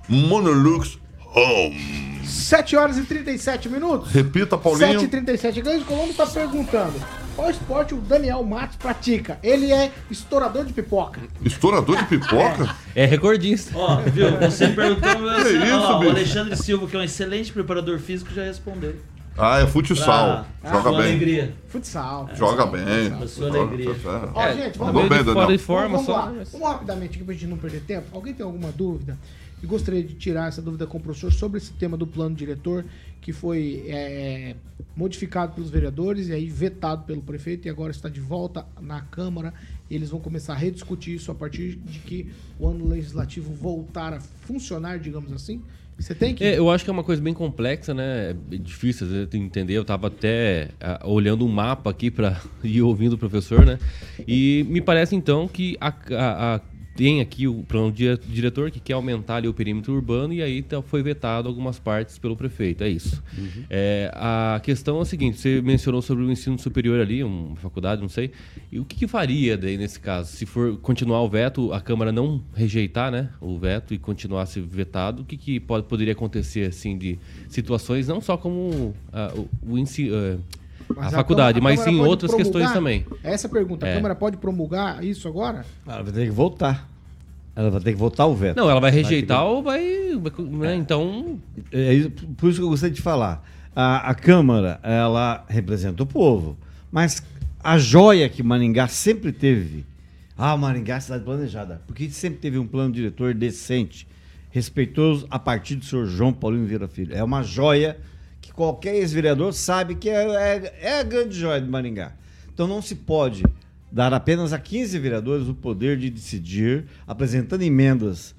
Monolux Home. 7 horas e 37 minutos. Repita, Paulinho. 7 e 37 Grande Colombo está perguntando qual esporte o Daniel Matos pratica. Ele é estourador de pipoca. Estourador de pipoca? É recordista. Ó, viu? Você perguntou, meu, Que isso, ó, o bicho? Alexandre Silva, que é um excelente preparador físico, já respondeu. Ah, é futsal. Pra Joga sua bem. alegria. Futsal. Joga bem. Joga- alegria. tá Ó, gente, vamos ver. bem, Daniel. Fora de forma vamos, só. lá. Vamos rapidamente aqui pra gente não perder tempo. Alguém tem alguma dúvida? E gostaria de tirar essa dúvida com o professor sobre esse tema do plano diretor que foi é, modificado pelos vereadores e aí vetado pelo prefeito e agora está de volta na Câmara. Eles vão começar a rediscutir isso a partir de que o ano legislativo voltar a funcionar, digamos assim. Você tem que. É, eu acho que é uma coisa bem complexa, né? É difícil de entender. Eu estava até ah, olhando um mapa aqui para [LAUGHS] ir ouvindo o professor, né? E me parece então que a, a- a- tem aqui o plano di- diretor que quer aumentar ali o perímetro urbano e aí tá- foi vetado algumas partes pelo prefeito. É isso. É, a questão é a seguinte: você mencionou sobre o ensino superior ali, uma faculdade, não sei. E o que, que faria daí nesse caso? Se for continuar o veto, a Câmara não rejeitar né, o veto e continuar se vetado, o que, que pode, poderia acontecer assim de situações, não só como ah, o, o ensi- ah, Mas a faculdade, Câmara- a mas pode outras questões promulgar? também. Essa é a pergunta. A É. Câmara pode promulgar isso agora? Ela vai ter que voltar. Ela vai ter que votar o veto. Não, ela vai rejeitar que- ou vai. vai- né, Então. É isso- por isso que eu gostei de falar. A, a Câmara, ela representa o povo. Mas a joia que Maringá sempre teve. Ah, Maringá é cidade planejada. Porque sempre teve um plano diretor decente, respeitoso a partir do senhor João Paulino Vieira Filho. É uma joia qualquer ex-vereador sabe que é, é- é a grande joia de Maringá. Então não se pode dar apenas a 15 vereadores o poder de decidir, apresentando emendas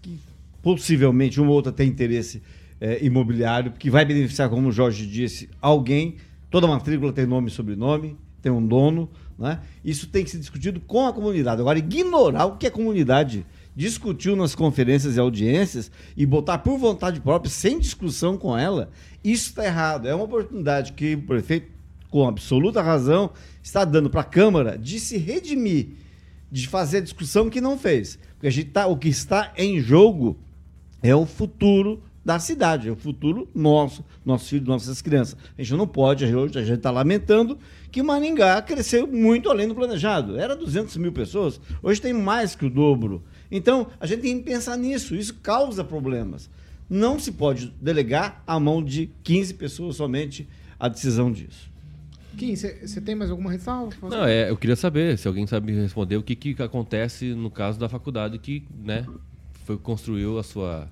que possivelmente uma ou outra tem interesse eh, imobiliário, que vai beneficiar, como o Jorge disse, alguém. Toda matrícula tem nome e sobrenome, tem um dono. Né? Isso tem que ser discutido com a comunidade. Agora, ignorar o que a comunidade discutiu nas conferências e audiências e botar por vontade própria, sem discussão com ela, isso está errado. É uma oportunidade que o prefeito, com absoluta razão, está dando para a Câmara de se redimir de fazer a discussão que não fez. Porque a gente tá, o que está em jogo é o futuro da cidade, é o futuro nosso, nossos filhos, nossas crianças. A gente não pode, hoje a gente está lamentando que Maringá cresceu muito além do planejado. Era 200 mil pessoas, hoje tem mais que o dobro. Então, a gente tem que pensar nisso, isso causa problemas. Não se pode delegar à mão de 15 pessoas somente a decisão disso. Kim, você tem mais alguma ressalva? Não, é, eu queria saber, se alguém sabe responder, o que, que acontece no caso da faculdade que, né, foi, construiu a sua,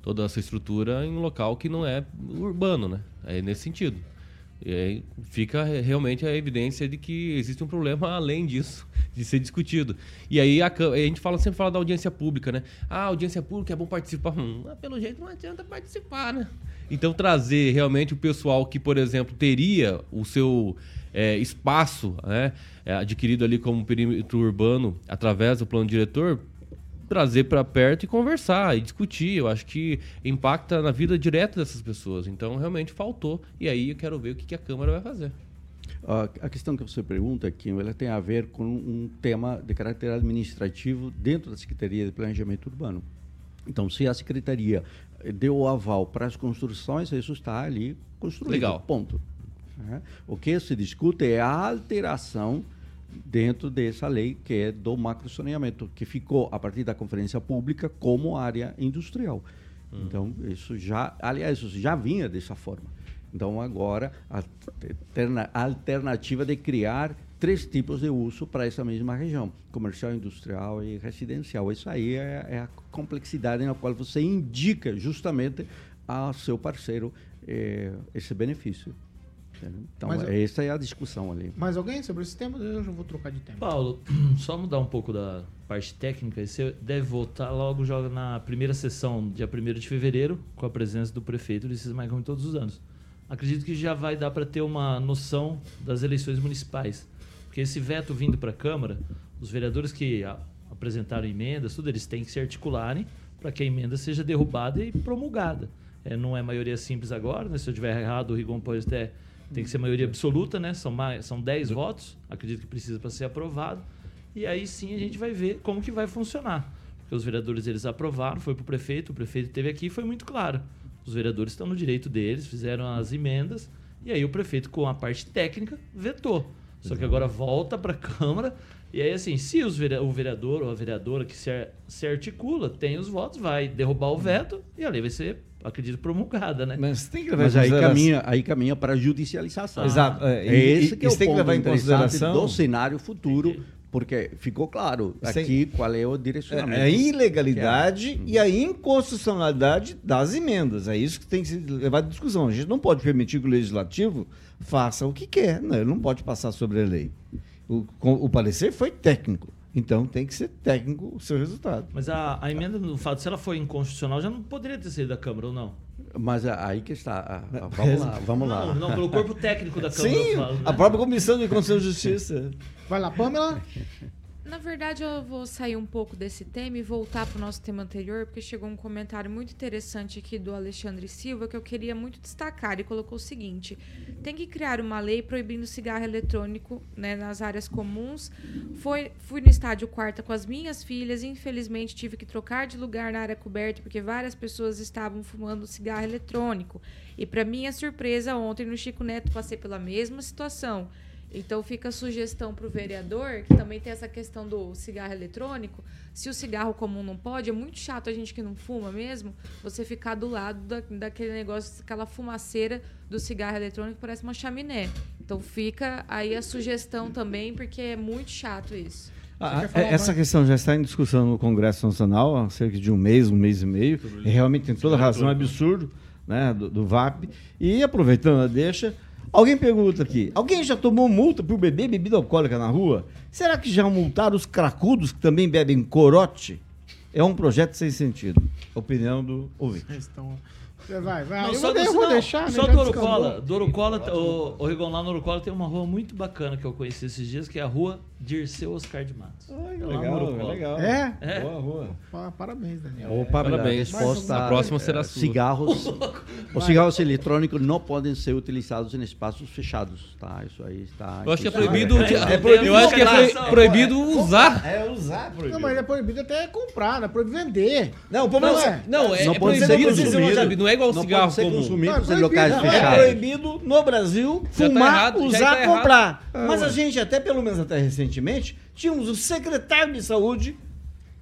toda a sua estrutura em um local que não é urbano, né? É nesse sentido. E aí fica re- realmente a evidência de que existe um problema [LAUGHS] além disso, de ser discutido. E aí a, a gente fala, sempre fala da audiência pública, né? Ah, audiência pública é bom participar. Hum, pelo jeito não adianta participar, né? Então trazer realmente o pessoal que, por exemplo, teria o seu é, espaço né, é, adquirido ali como perímetro urbano através do plano diretor, trazer para perto e conversar e discutir. Eu acho que impacta na vida direta dessas pessoas. Então realmente faltou. E aí eu quero ver o que a Câmara vai fazer. A questão que você pergunta, Kim, ela tem a ver com um tema de caráter administrativo dentro da Secretaria de Planejamento Urbano. Então, se a Secretaria deu o aval para as construções, isso está ali construído. Legal. Ponto. né? O que se discute é a alteração dentro dessa lei que é do macrosaneamento, que ficou a partir da conferência pública como área industrial. Então, isso já, aliás, isso já vinha dessa forma. Então, agora, a alterna- a alternativa de criar três tipos de uso para essa mesma região: comercial, industrial e residencial. Isso aí é, é a complexidade na qual você indica justamente ao seu parceiro eh, esse benefício. Então, Mas eu- essa é a discussão ali. Mais alguém sobre esse tema? Eu já vou trocar de tema. Paulo, [CLEARS THROAT] só mudar um pouco da parte técnica, você deve voltar logo joga na primeira sessão, dia 1 de fevereiro, com a presença do prefeito Ulisses Maicon como todos os anos. Acredito que já vai dar para ter uma noção das eleições municipais. Porque esse veto vindo para a Câmara, os vereadores que apresentaram emendas, tudo, eles têm que se articularem para que a emenda seja derrubada e promulgada. É, não é maioria simples agora, né? se eu tiver errado, o Rigon pode até. Tem que ser maioria absoluta, né? São, mais, são 10 votos, acredito que precisa para ser aprovado. E aí sim a gente vai ver como que vai funcionar. Porque os vereadores eles aprovaram, foi para o prefeito, o prefeito esteve aqui foi muito claro. Os vereadores estão no direito deles, fizeram as emendas, e aí o prefeito, com a parte técnica, vetou. Só que agora volta para a Câmara, e aí assim, se os vere- o vereador ou a vereadora que se, se articula, tem os votos, vai derrubar o veto, e a lei vai ser, acredito, promulgada, né? Mas tem que levar em Mas aí caminha, aí caminha para a judicialização. Exato, é, É, esse e- que é isso o tem que ponto levar em consideração- do cenário futuro, porque ficou claro Sem- aqui qual é o direcionamento. É a ilegalidade e a inconstitucionalidade das emendas. É isso que tem que ser levado em discussão. A gente não pode permitir que o legislativo faça o que quer. Não, ele não pode passar sobre a lei. O, o parecer foi técnico. Então tem que ser técnico o seu resultado. Mas a, a emenda, no fato, se ela for inconstitucional, já não poderia ter saído da Câmara ou não? Mas aí que está. vamos lá, vamos lá. Não, não, pelo corpo técnico da Câmara. Sim, eu falo, né? a própria Comissão de Constituição e Justiça. Vai lá, Pamela. Na verdade, eu vou sair um pouco desse tema e voltar para o nosso tema anterior, porque chegou um comentário muito interessante aqui do Alexandre Silva que eu queria muito destacar. Ele colocou o seguinte: tem que criar uma lei proibindo cigarro eletrônico né, nas áreas comuns. Foi, fui no estádio quarta com as minhas filhas, e infelizmente tive que trocar de lugar na área coberta porque várias pessoas estavam fumando cigarro eletrônico. E para minha surpresa, ontem no Chico Neto passei pela mesma situação. Então fica a sugestão para o vereador, que também tem essa questão do cigarro eletrônico. Se o cigarro comum não pode, é muito chato a gente que não fuma mesmo, você ficar do lado da, daquele negócio, aquela fumaceira do cigarro eletrônico que parece uma chaminé. Então fica aí a sugestão também, porque é muito chato isso. Ah, é- essa questão já está em discussão no Congresso Nacional há cerca de um mês, um mês e meio. E realmente tem toda a razão, é um absurdo né, do, do VAP. E aproveitando a deixa, alguém pergunta aqui: alguém já tomou multa por beber bebida alcoólica na rua? Será que já multaram os cracudos que também bebem corote? É um projeto sem sentido. Opinião do ouvinte. Estão... Vai, vai. Não, eu só vou, do, vou deixar, né? Só Já do. Do o, o Rigon lá no Orucola tem uma rua muito bacana que eu conheci esses dias, que é a rua Dirceu Oscar de Matos. Ai, É legal, Orucola. legal. É? É. Boa rua. Pa- Parabéns, Daniel. Opa, Parabéns. a resposta, A próxima será eh, sua. Cigarros, [LAUGHS] os cigarros eletrônicos não podem ser utilizados em espaços fechados, tá? Isso aí está. Eu acho que é inclusive- proibido. eu acho que é pro- proibido usar. É usar Não, mas é proibido até comprar, não é proibido vender. Não, o Não, é, não, é, Não é pode ser proibido, consumido. sabe? Não é igual Não cigarro pode ser comum. consumido Não, é em locais proibido. É fechados. proibido no Brasil tá fumar, usar, tá comprar. Mas a gente, até pelo menos até recentemente, tínhamos o secretário de saúde,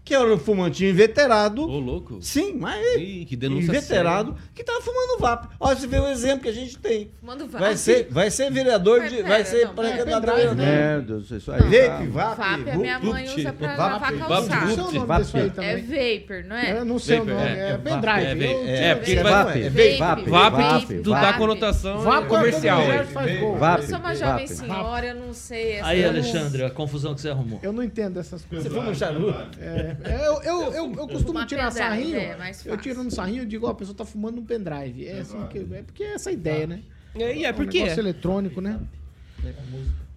que era um fumantinho inveterado. Ô, louco. Sim, mas Ih, que denúncia inveterado, que tava fumando vape. Olha, você vê o exemplo que a gente tem. Fumando Vai vape. ser, vai ser vereador de. pera, Vai ser pré-candidato a vereador. né? Meu Deus, isso aí. Vape, vape. Vape, a minha mãe usa pra lavar calçado. Não sei o nome disso aí É também. vapor, não é? Eu não sei o nome, é, é, é pendrive. é, é, porque É vai- vape, é VAP vape, do, dá conotação é comercial. Vape. Eu sou uma jovem senhora, eu não sei. essa Aí, Alexandre, a confusão que você arrumou. Eu não entendo essas coisas. Você fuma um charuto? É, é, eu, eu, eu, eu costumo Uma tirar pendrive, sarrinho. é, mais eu tiro no sarrinho e digo, ó, a pessoa tá fumando um pendrive. É assim que. É porque é essa ideia, né? É, e é um porque negócio eletrônico, né?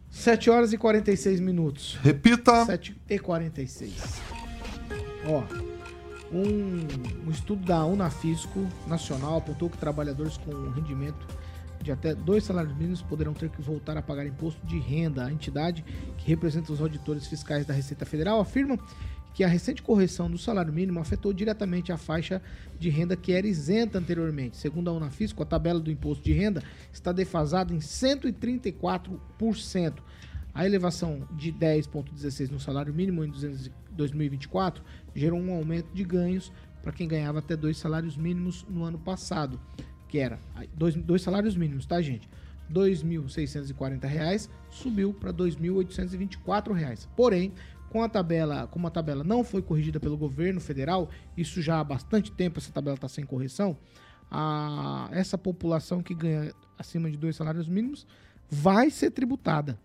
7 horas e 46 minutos. Repita. 7 e 46. Ó, um, um estudo da Unafisco Nacional apontou que trabalhadores com rendimento de até dois salários mínimos poderão ter que voltar a pagar imposto de renda. A entidade que representa os auditores fiscais da Receita Federal afirma que a recente correção do salário mínimo afetou diretamente a faixa de renda que era isenta anteriormente. Segundo a Unafisco, a tabela do imposto de renda está defasada em 134%. A elevação de 10,16 no salário mínimo em 2024 gerou um aumento de ganhos para quem ganhava até dois salários mínimos no ano passado, que era dois, dois salários mínimos, tá, gente? R$ 2.640 subiu para R$ 2.824. Porém, com a tabela, como a tabela não foi corrigida pelo governo federal, isso já há bastante tempo essa tabela está sem correção, a, essa população que ganha acima de dois salários mínimos vai ser tributada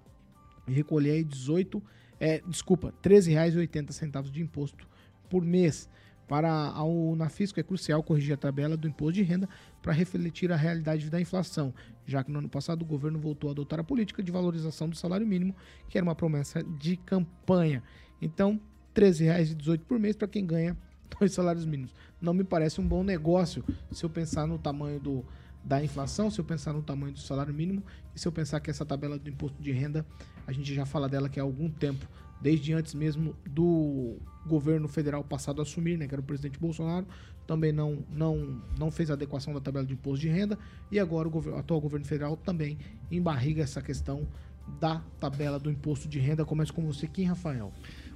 e recolher aí 18, é, desculpa, R$ 13,80 de imposto por mês. Para a Unafisco é crucial corrigir a tabela do imposto de renda para refletir a realidade da inflação, já que no ano passado o governo voltou a adotar a política de valorização do salário mínimo, que era uma promessa de campanha. Então, R$ 13,18 por mês para quem ganha [LAUGHS] dois salários mínimos. Não me parece um bom negócio se eu pensar no tamanho do, da inflação, se eu pensar no tamanho do salário mínimo e se eu pensar que essa tabela do imposto de renda, a gente já fala dela que há algum tempo, desde antes mesmo do governo federal passado assumir, né, que era o presidente Bolsonaro, também não, não, não fez adequação da tabela de imposto de renda e agora o, governo, atual governo federal também embarriga essa questão da tabela do imposto de renda. Começo com você, Kim Rafael.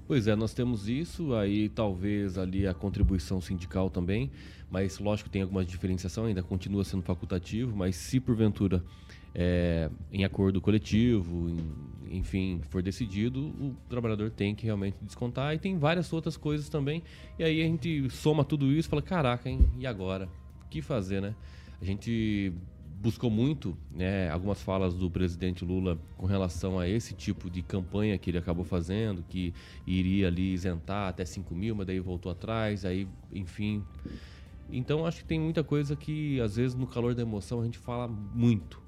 Pois é, nós temos isso, aí talvez ali a contribuição sindical também, mas lógico tem alguma diferenciação, ainda continua sendo facultativo, mas se porventura é, em acordo coletivo, em, enfim, for decidido, o trabalhador tem que realmente descontar e tem várias outras coisas também. E aí a gente soma tudo isso e fala, caraca, hein, e agora? O que fazer, né? A gente buscou muito né, algumas falas do presidente Lula com relação a esse tipo de campanha que ele acabou fazendo, que iria ali isentar até 5 mil, mas daí voltou atrás, aí, enfim. Então acho que tem muita coisa que, às vezes, no calor da emoção, a gente fala muito.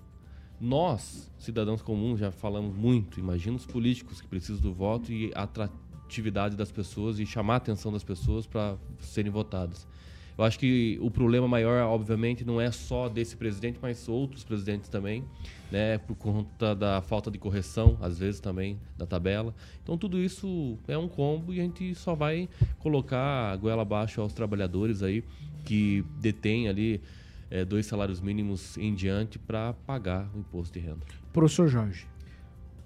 Nós, cidadãos comuns, já falamos muito. Imagina os políticos que precisam do voto e atratividade das pessoas e chamar a atenção das pessoas para serem votadas. Eu acho que o problema maior, obviamente, não é só desse presidente, mas outros presidentes também, né? Por conta da falta de correção, às vezes também, da tabela. Então tudo isso é um combo e a gente só vai colocar a goela abaixo aos trabalhadores aí que detêm ali é, dois salários mínimos em diante para pagar o imposto de renda. Professor Jorge.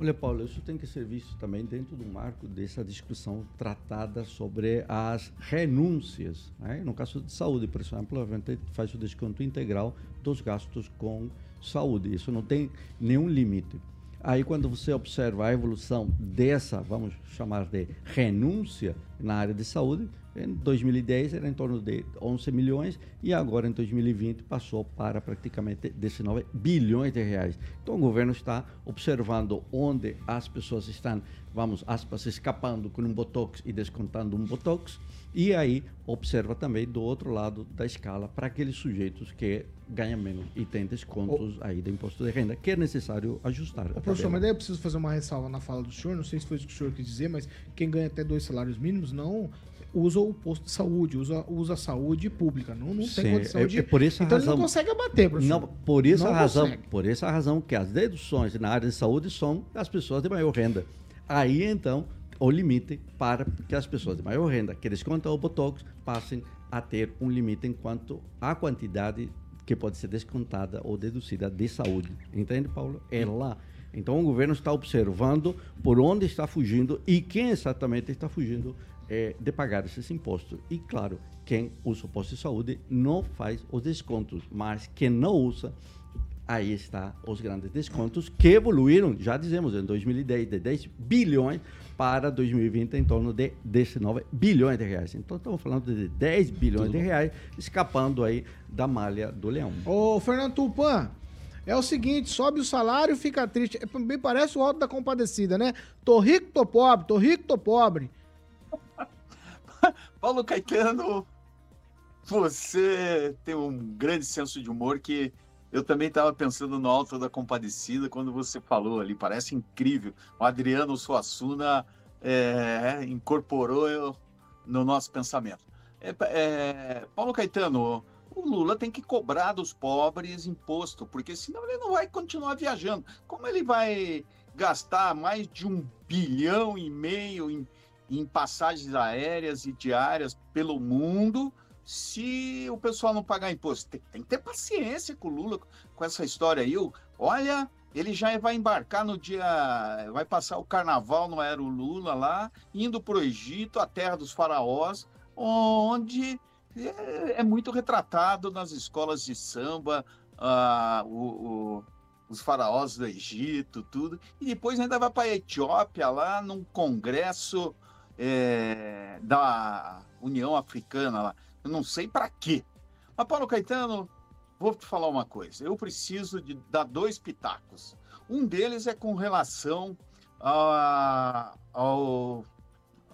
Olha, Paulo, isso tem que ser visto também dentro do marco dessa discussão tratada sobre as renúncias. Né? No caso de saúde, por exemplo, a gente faz o desconto integral dos gastos com saúde. Isso não tem nenhum limite. Aí, quando você observa a evolução dessa, vamos chamar de renúncia na área de saúde, em 2010 era em torno de 11 milhões e agora em 2020 passou para praticamente 19 bilhões de reais. Então o governo está observando onde as pessoas estão, vamos, aspas, escapando com um botox e descontando um botox e aí observa também do outro lado da escala para aqueles sujeitos que ganham menos e têm descontos oh. aí do imposto de renda, que é necessário ajustar. Oh, professor, mas daí eu preciso fazer uma ressalva na fala do senhor, não sei se foi isso que o senhor quis dizer, mas quem ganha até dois salários mínimos não usa o posto de saúde, usa, usa a saúde pública. Não, não tem condição é, de. É por essa então razão, ele não consegue abater, professor. Não, por essa não razão, consegue. por essa razão que as deduções na área de saúde são das pessoas de maior renda. Aí então o limite para que as pessoas de maior renda que descontam o botox passem a ter um limite enquanto a quantidade que pode ser descontada ou deduzida de saúde. Entende, Paulo? É lá. Então o governo está observando por onde está fugindo e quem exatamente está fugindo é, de pagar esses impostos. E claro, quem usa o posto de saúde não faz os descontos, mas quem não usa, aí está os grandes descontos que evoluíram, já dizemos, em 2010 de 10 bilhões para 2020 em torno de 19 bilhões de reais. Então estamos falando de 10 bilhões Tudo de reais escapando aí da malha do leão. Ô, Fernando Tupan, é o seguinte, sobe o salário, fica triste. É, Me parece o alto da compadecida, né? Tô rico, tô pobre, tô rico, tô pobre. [LAUGHS] Paulo Caetano, você tem um grande senso de humor que eu também estava pensando no Alto da Compadecida quando você falou ali, parece incrível. O Adriano Suassuna é, incorporou no nosso pensamento. É, é, Paulo Caetano, o Lula tem que cobrar dos pobres imposto, porque senão ele não vai continuar viajando. Como ele vai gastar mais de um bilhão e meio em, em passagens aéreas e diárias pelo mundo se o pessoal não pagar imposto? Tem, tem que ter paciência com o Lula, com essa história aí. Olha, ele já vai embarcar no dia. Vai passar o carnaval no Aero Lula lá, indo para o Egito, a terra dos faraós, onde é, é muito retratado nas escolas de samba, ah, o, o, os faraós do Egito, tudo. E depois ainda vai para a Etiópia, lá num congresso é, da União Africana lá. Eu não sei para quê. Mas, Paulo Caetano, vou te falar uma coisa. Eu preciso de dar dois pitacos. Um deles é com relação a, ao,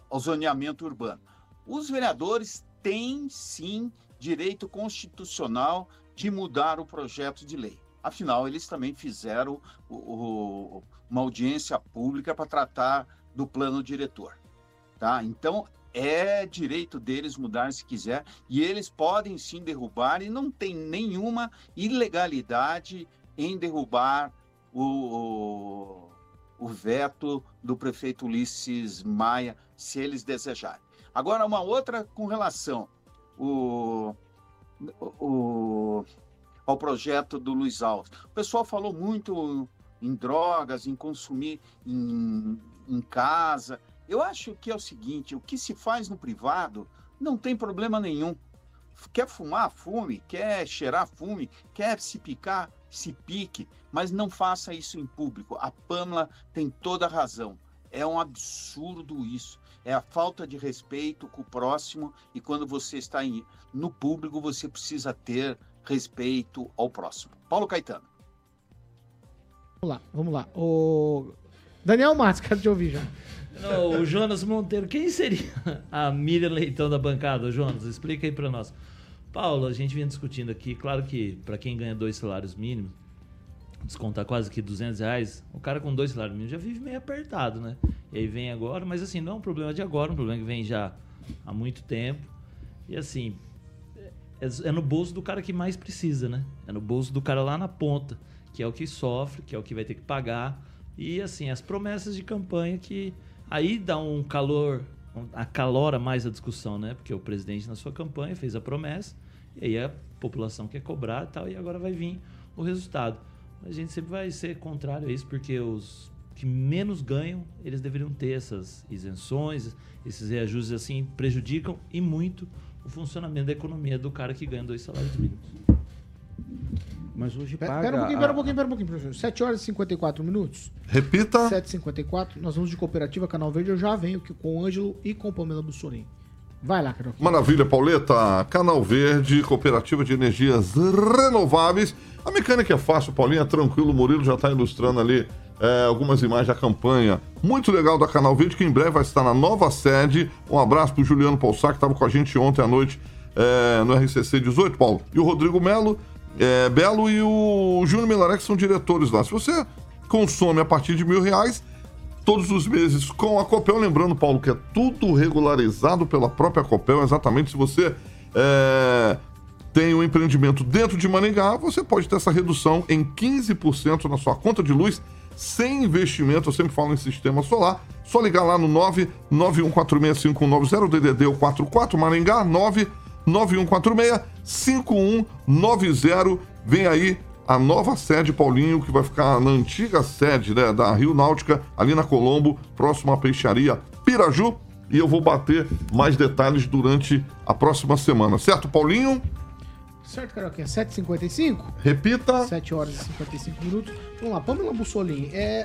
ao zoneamento urbano. Os vereadores têm sim direito constitucional de mudar o projeto de lei. Afinal, eles também fizeram o, o, uma audiência pública para tratar do plano diretor. Tá? Então, é direito deles mudar se quiser, e eles podem sim derrubar, e não tem nenhuma ilegalidade em derrubar o, o veto do prefeito Ulisses Maia, se eles desejarem. Agora, uma outra com relação o, o, ao projeto do Luiz Alves. O pessoal falou muito em drogas, em consumir em, em casa. Eu acho que é o seguinte: o que se faz no privado não tem problema nenhum. Quer fumar, fume. Quer cheirar, fume. Quer se picar, se pique. Mas não faça isso em público. A Pamela tem toda a razão. É um absurdo isso. É a falta de respeito com o próximo. E quando você está em, no público, você precisa ter respeito ao próximo. Paulo Caetano. Vamos lá, vamos lá. O Daniel Matos, quero te ouvir já. Não, o Jonas Monteiro, quem seria a Miriam Leitão da bancada? Jonas, explica aí para nós. Paulo, a gente vinha discutindo aqui, claro que para quem ganha dois salários mínimos, descontar quase que 200 reais, o cara com dois salários mínimos já vive meio apertado, né? E aí vem agora, mas assim, não é um problema de agora, é um problema que vem já há muito tempo. E assim, é, é no bolso do cara que mais precisa, né? É no bolso do cara lá na ponta, que é o que sofre, que é o que vai ter que pagar. E assim, as promessas de campanha que Aí dá um calor, acalora mais a discussão, né? Porque o presidente na sua campanha fez a promessa, e aí a população quer cobrar e tal, e agora vai vir o resultado. A gente sempre vai ser contrário a isso, porque os que menos ganham, eles deveriam ter essas isenções, esses reajustes assim, prejudicam e muito o funcionamento da economia do cara que ganha dois salários mínimos. Mas hoje Pera, paga... pera um pouquinho, pera um pouquinho, pera um pouquinho, professor. 7 horas e 54 minutos. Repita. 7h54. Nós vamos de Cooperativa Canal Verde. Eu já venho aqui com o Ângelo e com o Pamela Bussolini. Vai lá, Carol. Maravilha, Pauleta. Canal Verde, Cooperativa de Energias Renováveis. A mecânica é fácil, Paulinha, tranquilo. O Murilo já está ilustrando ali é, algumas imagens da campanha. Muito legal da Canal Verde, que em breve vai estar na nova sede. Um abraço pro Juliano Paulsar, que estava com a gente ontem à noite é, no RCC 18, Paulo. E o Rodrigo Melo, é, Belo e o Júnior Milarek são diretores lá. Se você consome a partir de mil reais, todos os meses com a Copel, lembrando, Paulo, que é tudo regularizado pela própria Copel, exatamente. Se você é, tem um empreendimento dentro de Maringá, você pode ter essa redução em 15% na sua conta de luz, sem investimento, eu sempre falo em sistema solar, só ligar lá no 991465190, DDD 44 Maringá, 991465190, vem aí a nova sede Paulinho, que vai ficar na antiga sede né, da Rio Náutica, ali na Colombo, próximo à peixaria Piraju. E eu vou bater mais detalhes durante a próxima semana, certo, Paulinho? Certo, Carioquinha? 7h55? Repita. 7 horas e 55 minutos. Vamos lá, Pamela Bussolini. É,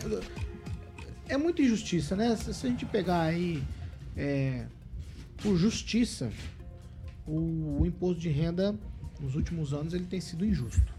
é muita injustiça, né? Se, se a gente pegar aí é, por justiça, o, o imposto de renda nos últimos anos ele tem sido injusto.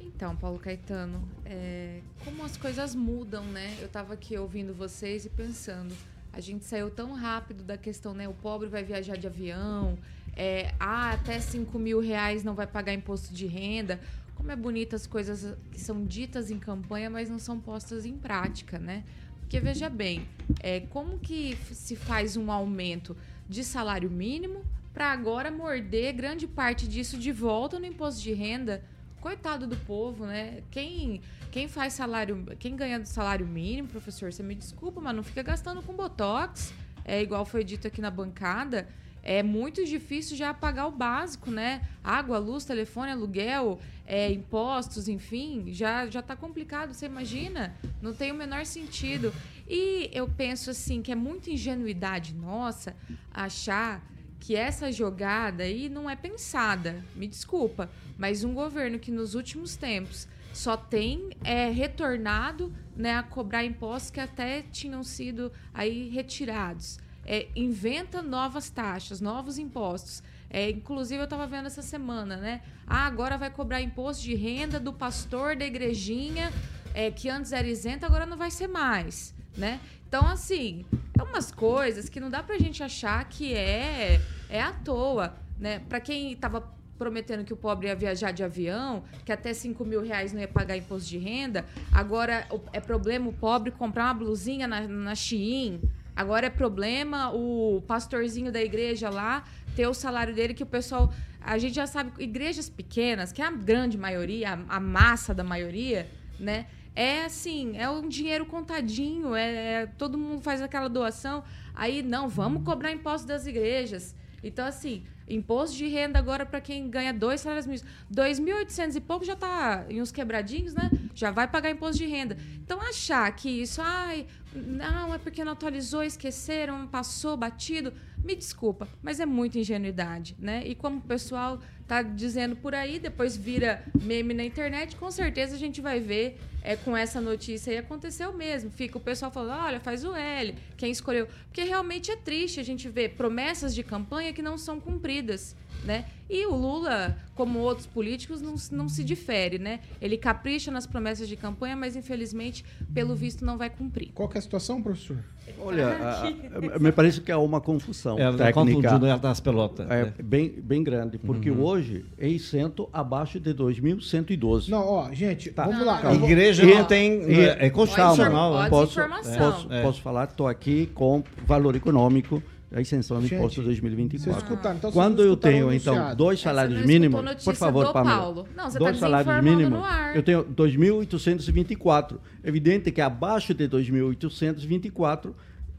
Então, Paulo Caetano, é, como as coisas mudam, né? Eu estava aqui ouvindo vocês e pensando, a gente saiu tão rápido da questão, né? O pobre vai viajar de avião, é, ah, até 5 mil reais não vai pagar imposto de renda. Como é bonita as coisas que são ditas em campanha, mas não são postas em prática, né? Porque veja bem, é, como que se faz um aumento de salário mínimo para agora morder grande parte disso de volta no imposto de renda. Coitado do povo, né? Quem, quem faz salário, quem ganha do salário mínimo, professor, você me desculpa, mas não fica gastando com botox. É igual foi dito aqui na bancada é muito difícil já pagar o básico, né? Água, luz, telefone, aluguel, é, impostos, enfim, já já está complicado. Você imagina? Não tem o menor sentido. E eu penso assim que é muita ingenuidade nossa achar que essa jogada aí não é pensada. Me desculpa, mas um governo que nos últimos tempos só tem é, retornado né, a cobrar impostos que até tinham sido aí retirados é, inventa novas taxas, novos impostos. É, inclusive, eu estava vendo essa semana, né? Ah, agora vai cobrar imposto de renda do pastor da igrejinha, é, que antes era isento, agora não vai ser mais, né? Então, assim, é umas coisas que não dá pra gente achar que é, é à toa, né? Pra quem estava prometendo que o pobre ia viajar de avião, que até 5 mil reais não ia pagar imposto de renda, agora é problema o pobre comprar uma blusinha na, na Shein, Agora é problema o pastorzinho da igreja lá ter o salário dele que o pessoal. A gente já sabe, igrejas pequenas, que é a grande maioria, a, a massa da maioria, né? É assim, é um dinheiro contadinho, é, é, todo mundo faz aquela doação. Aí, não, vamos cobrar imposto das igrejas. Então, assim, imposto de renda agora para quem ganha dois salários mínimos. 2.800 e pouco já está em uns quebradinhos, né? Já vai pagar imposto de renda. Então, achar que isso, ai, não, é porque não atualizou, esqueceram, passou, batido. Me desculpa, mas é muita ingenuidade, né? E como o pessoal tá dizendo por aí, depois vira meme na internet, com certeza a gente vai ver é, com essa notícia aí aconteceu mesmo. Fica o pessoal falando, olha, faz o L, quem escolheu. Porque realmente é triste a gente ver promessas de campanha que não são cumpridas né? E o Lula, como outros políticos, não, não se difere, né? Ele capricha nas promessas de campanha, mas infelizmente, pelo visto, não vai cumprir. Qual é a situação, professor? Olha, a, a, me parece que há uma confusão é, técnica. Né, das pelotas. É, né? bem, bem grande, porque uhum. hoje é isento abaixo de 2.112. Não, ó, gente, tá. vamos lá. A igreja vou... não tem... E, é, é constitucional. Posso, posso, é. posso falar, estou aqui com valor econômico a isenção do imposto 2024. Escutaram, então Quando eu tenho, então, dois salários mínimos, por favor. Paulo. Não, você dois tá salários mínimos, eu tenho 2.824. Evidente que abaixo de 2.824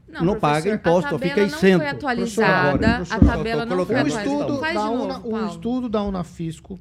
não, não paga imposto, fica isento. Não foi atualizada, a tabela não foi atualizada. O estudo da Unafisco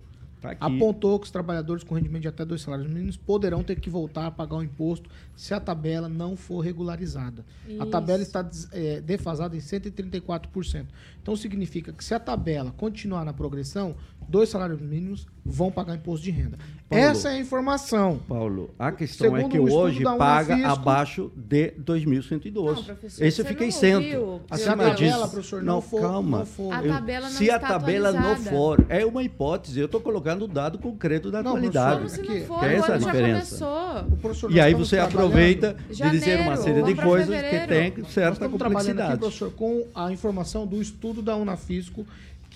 Tá apontou que os trabalhadores com rendimento de até dois salários mínimos poderão ter que voltar a pagar o imposto se a tabela não for regularizada. Isso. A tabela está é, defasada em 134%. Então significa que se a tabela continuar na progressão, dois salários mínimos vão pagar imposto de renda. Paulo, Essa é a informação. Paulo, a questão é Segundo é que hoje paga Unafisco, abaixo de 2.112. Esse fica isento. Se a tabela, professor, não, não for, calma. Não for. A tabela não se a tabela não for, é uma hipótese. Eu estou colocando o dado concreto da não, atualidade. Como se não for, é essa a diferença. E aí você aproveita de dizer uma série de coisas que tem certa complexidade. Aqui, professor, com a informação do estudo da Unafisco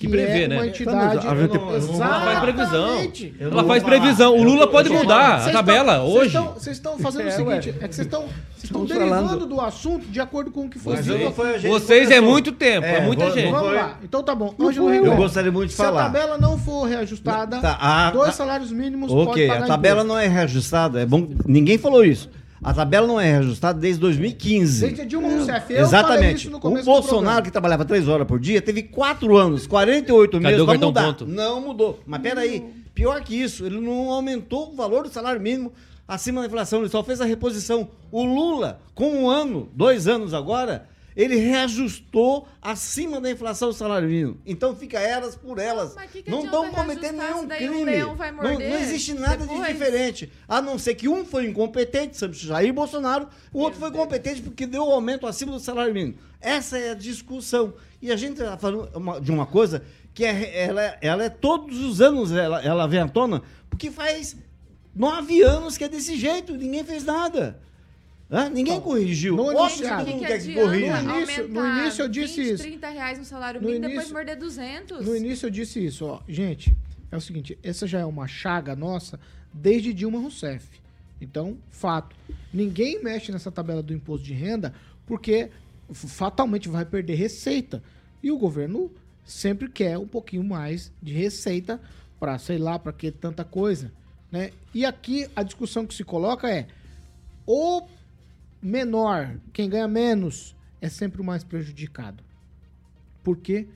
que, prevê, é né? Entidade, a gente, ela faz previsão. Ela faz previsão. O Lula pode mudar a tabela hoje. Vocês estão fazendo o [LAUGHS] seguinte: é que vocês estão estão derivando do assunto de acordo com o que foi dito. Vocês é muito tempo, é, muita gente. Vamos lá. Então tá bom. Eu gostaria muito de falar. Se a tabela não for reajustada, tá, dois salários mínimos Ok, a tabela não é reajustada. É bom. Ninguém falou isso. A tabela não é reajustada desde 2015. Desde Dilma Rousseff. Eu Exatamente. o Bolsonaro, que trabalhava três horas por dia, teve quatro anos, 48 Cadê meses para mudar. Ponto? Não mudou. Mas peraí, pior que isso, ele não aumentou o valor do salário mínimo acima da inflação, ele só fez a reposição. O Lula, com um ano, dois anos agora, ele reajustou acima da inflação o salário mínimo. Então fica elas por elas. Que que não estão cometendo nenhum crime. Não, não, existe nada depois? de diferente. A não ser que um foi incompetente, Jair Bolsonaro, o outro foi competente porque deu o aumento acima do salário mínimo. Essa é a discussão. E a gente está falando de uma coisa que é, ela, ela é todos os anos ela, ela vem à tona, porque faz nove anos que é desse jeito, ninguém fez nada. Hã? Ninguém Bom, corrigiu. No Óbvio que todo mundo quer que corrija. No início, no início eu disse 20, isso. 30 reais no salário mínimo, depois morder 200. No início eu disse isso. Ó. Gente, é o seguinte, essa já é uma chaga nossa desde Dilma Rousseff. Então, fato. Ninguém mexe nessa tabela do imposto de renda porque fatalmente vai perder receita. E o governo sempre quer um pouquinho mais de receita para, sei lá, para que tanta coisa, né? E aqui a discussão que se coloca é o menor, quem ganha menos, é sempre o mais prejudicado. Porque,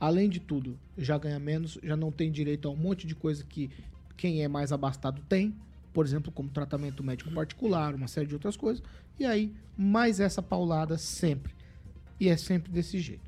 além de tudo, já ganha menos, já não tem direito a um monte de coisa que quem é mais abastado tem, por exemplo, como tratamento médico particular, uma série de outras coisas, e aí mais essa paulada sempre. E é sempre desse jeito.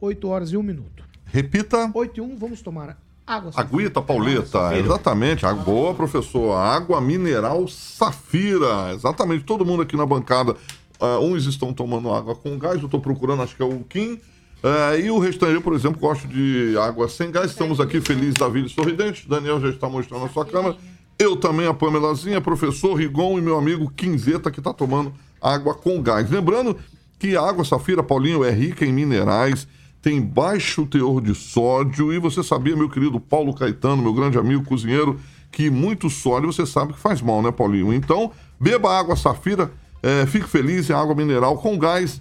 8 horas e 1 minuto. Repita. 8 e 1, vamos tomar água. Aguita Pauleta, exatamente. A boa, professor. Água mineral Safira. Exatamente. Todo mundo aqui na bancada. ah, uns estão tomando água com gás, eu estou procurando, acho que é o Kim. Ah, e o restante, eu, por exemplo, gosto de água sem gás. Estamos aqui felizes da vida e sorridentes. Daniel já está mostrando a sua câmera. Eu também, a Pamelazinha, professor Rigon e meu amigo Quinzeta, que está tomando água com gás. Lembrando que a água Safira, Paulinho, é rica em minerais, tem baixo teor de sódio. E você sabia, meu querido Paulo Caetano, meu grande amigo cozinheiro, que muito sódio você sabe que faz mal, né, Paulinho? Então, beba água Safira, é, fique feliz, é água mineral com gás,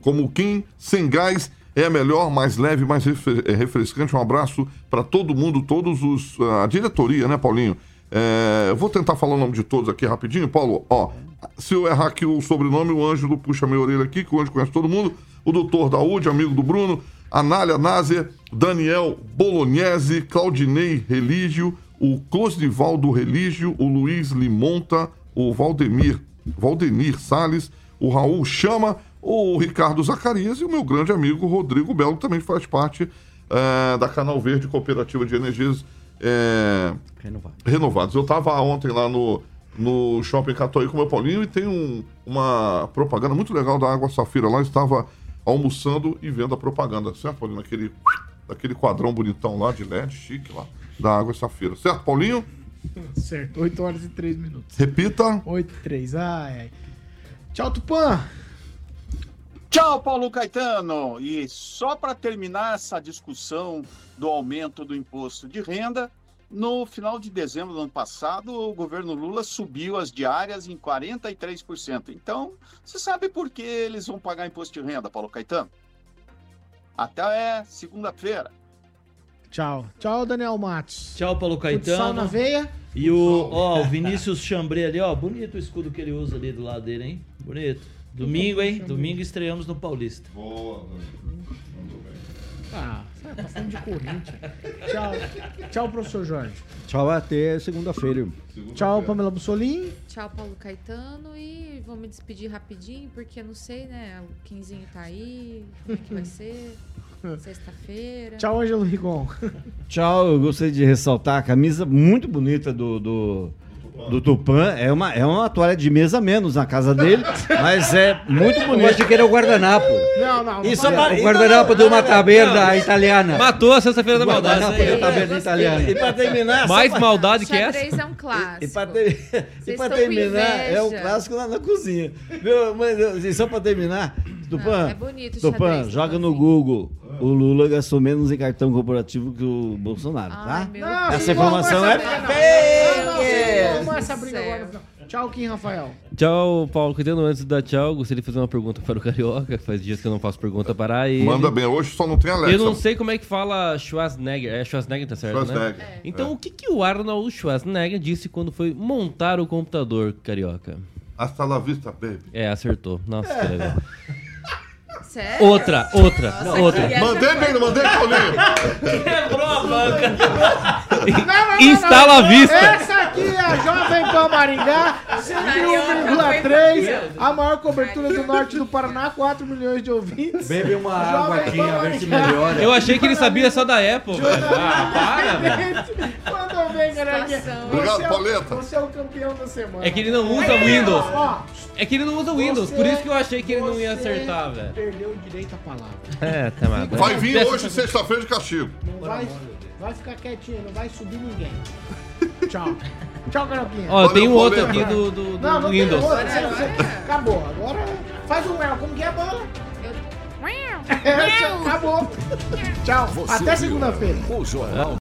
como o Kim, sem gás. É melhor, mais leve, mais é, refrescante. Um abraço para todo mundo, todos os. A diretoria, né, Paulinho? É, vou tentar falar o nome de todos aqui rapidinho, Paulo. Ó, se eu errar aqui o sobrenome, o Ângelo puxa minha orelha aqui, que o Ângelo conhece todo mundo. O doutor Daúde, amigo do Bruno. Anália Názer, Daniel Bolognese, Claudinei Relígio, o Cosnivaldo Relígio, o Luiz Limonta, o Valdemir, Valdenir Salles, o Raul Chama, o Ricardo Zacarias e o meu grande amigo Rodrigo Belo, que também faz parte eh, da Canal Verde Cooperativa de Energias eh, Renovados. Eu estava ontem lá no, no Shopping Catuaí com o meu Paulinho e tem um- uma propaganda muito legal da Água Safira lá. Estava almoçando e vendo a propaganda, certo, Paulinho? Naquele, naquele quadrão bonitão lá de LED, chique lá, da Água Safira. Certo, Paulinho? Certo, 8 horas e 3 minutos. Repita. 8 e 3, ai, ai. Tchau, Tupã. Tchau, Paulo Caetano! E só para terminar essa discussão do aumento do imposto de renda, no final de dezembro do ano passado, o governo Lula subiu as diárias em 43%. Então, você sabe por que eles vão pagar imposto de renda, Paulo Caetano? Até segunda-feira. Tchau. Tchau, Daniel Matos. Tchau, Paulo Caetano. na veia. E o, ó, o Vinícius Chambré ali, ó. Bonito o escudo que ele usa ali do lado dele, hein? Bonito. Domingo, hein? Domingo estreamos no Paulista. Boa, Ah, tá falando de Corinthians. Tchau. Tchau, professor Jorge. Tchau, até segunda-feira. Tchau, Pamela Bussolini. Tchau, Paulo Caetano. E vou me despedir rapidinho, porque eu não sei, né? O Quinzinho tá aí. Como é que vai ser? Sexta-feira. Tchau, Ângelo Rigon. Tchau, eu gostaria de ressaltar a camisa muito bonita do, do, do Tupã. É uma, é uma toalha de mesa menos na casa dele, [LAUGHS] mas é muito bonita. Eu achei que era o guardanapo. Não, não. Não fala- pra- o guardanapo de uma taberna italiana. Matou a sexta-feira da maldade. Guardanapo isso da taberna italiana. E pra terminar... Mais maldade que essa. Xadrez é um clássico. E pra, ter- [LAUGHS] e pra terminar, é um clássico lá na cozinha. Viu? Mas, e só pra terminar, Tupã, Não, é bonito o Tupã xadrez, joga no Google. O Lula gastou menos em cartão corporativo que o Bolsonaro, Ai, tá? Não, Essa informação é fake! Vamos essa briga Céu. agora. no final. Tchau, Kim Rafael. Tchau, Paulo Caetano. Antes de dar tchau, gostaria de fazer uma pergunta para o Carioca. Faz dias que eu não faço pergunta para ele. Manda bem, hoje só não tem Alexa. Eu não sei como é que fala Schwarzenegger. É Schwarzenegger, tá certo, Schwarzenegger. né? É. Então, É. o que, que o Arnold Schwarzenegger disse quando foi montar o computador, Carioca? Hasta la vista, baby. É, acertou. Nossa, que legal. [LAUGHS] Sério? Outra, outra, Nossa, outra. que- Mandei bem, não mandei, Paulinho? Quebrou a banca. Não, não, não, Instala a vista. Essa aqui é a Jovem Pan Maringá, 101,3, a maior cobertura do norte do Paraná, 4 milhões de ouvintes. Bebe uma Jovem água aqui, a ver se melhora. Eu achei que ele sabia só da Apple. Ah, para, velho. Mandou bem. Obrigado, Você é o- Pauleta. Você é o campeão da semana. É que ele não usa Windows. É que ele não usa Windows, por isso que eu achei que ele não ia acertar, velho. Perdeu o direito à palavra. É, tá mal. Vai vir hoje, sexta-feira, de castigo. Não vai, vai ficar quietinho, não vai subir ninguém. Tchau. Tchau, Carolquinha. Ó, tenho Valeu, outro aqui do, do, do Não, não Windows. tem outro. Você, você, acabou. Agora faz um El. Como que é a bola? Eu- [LAUGHS] É, acabou. Tchau. Você Até segunda-feira. O Jornal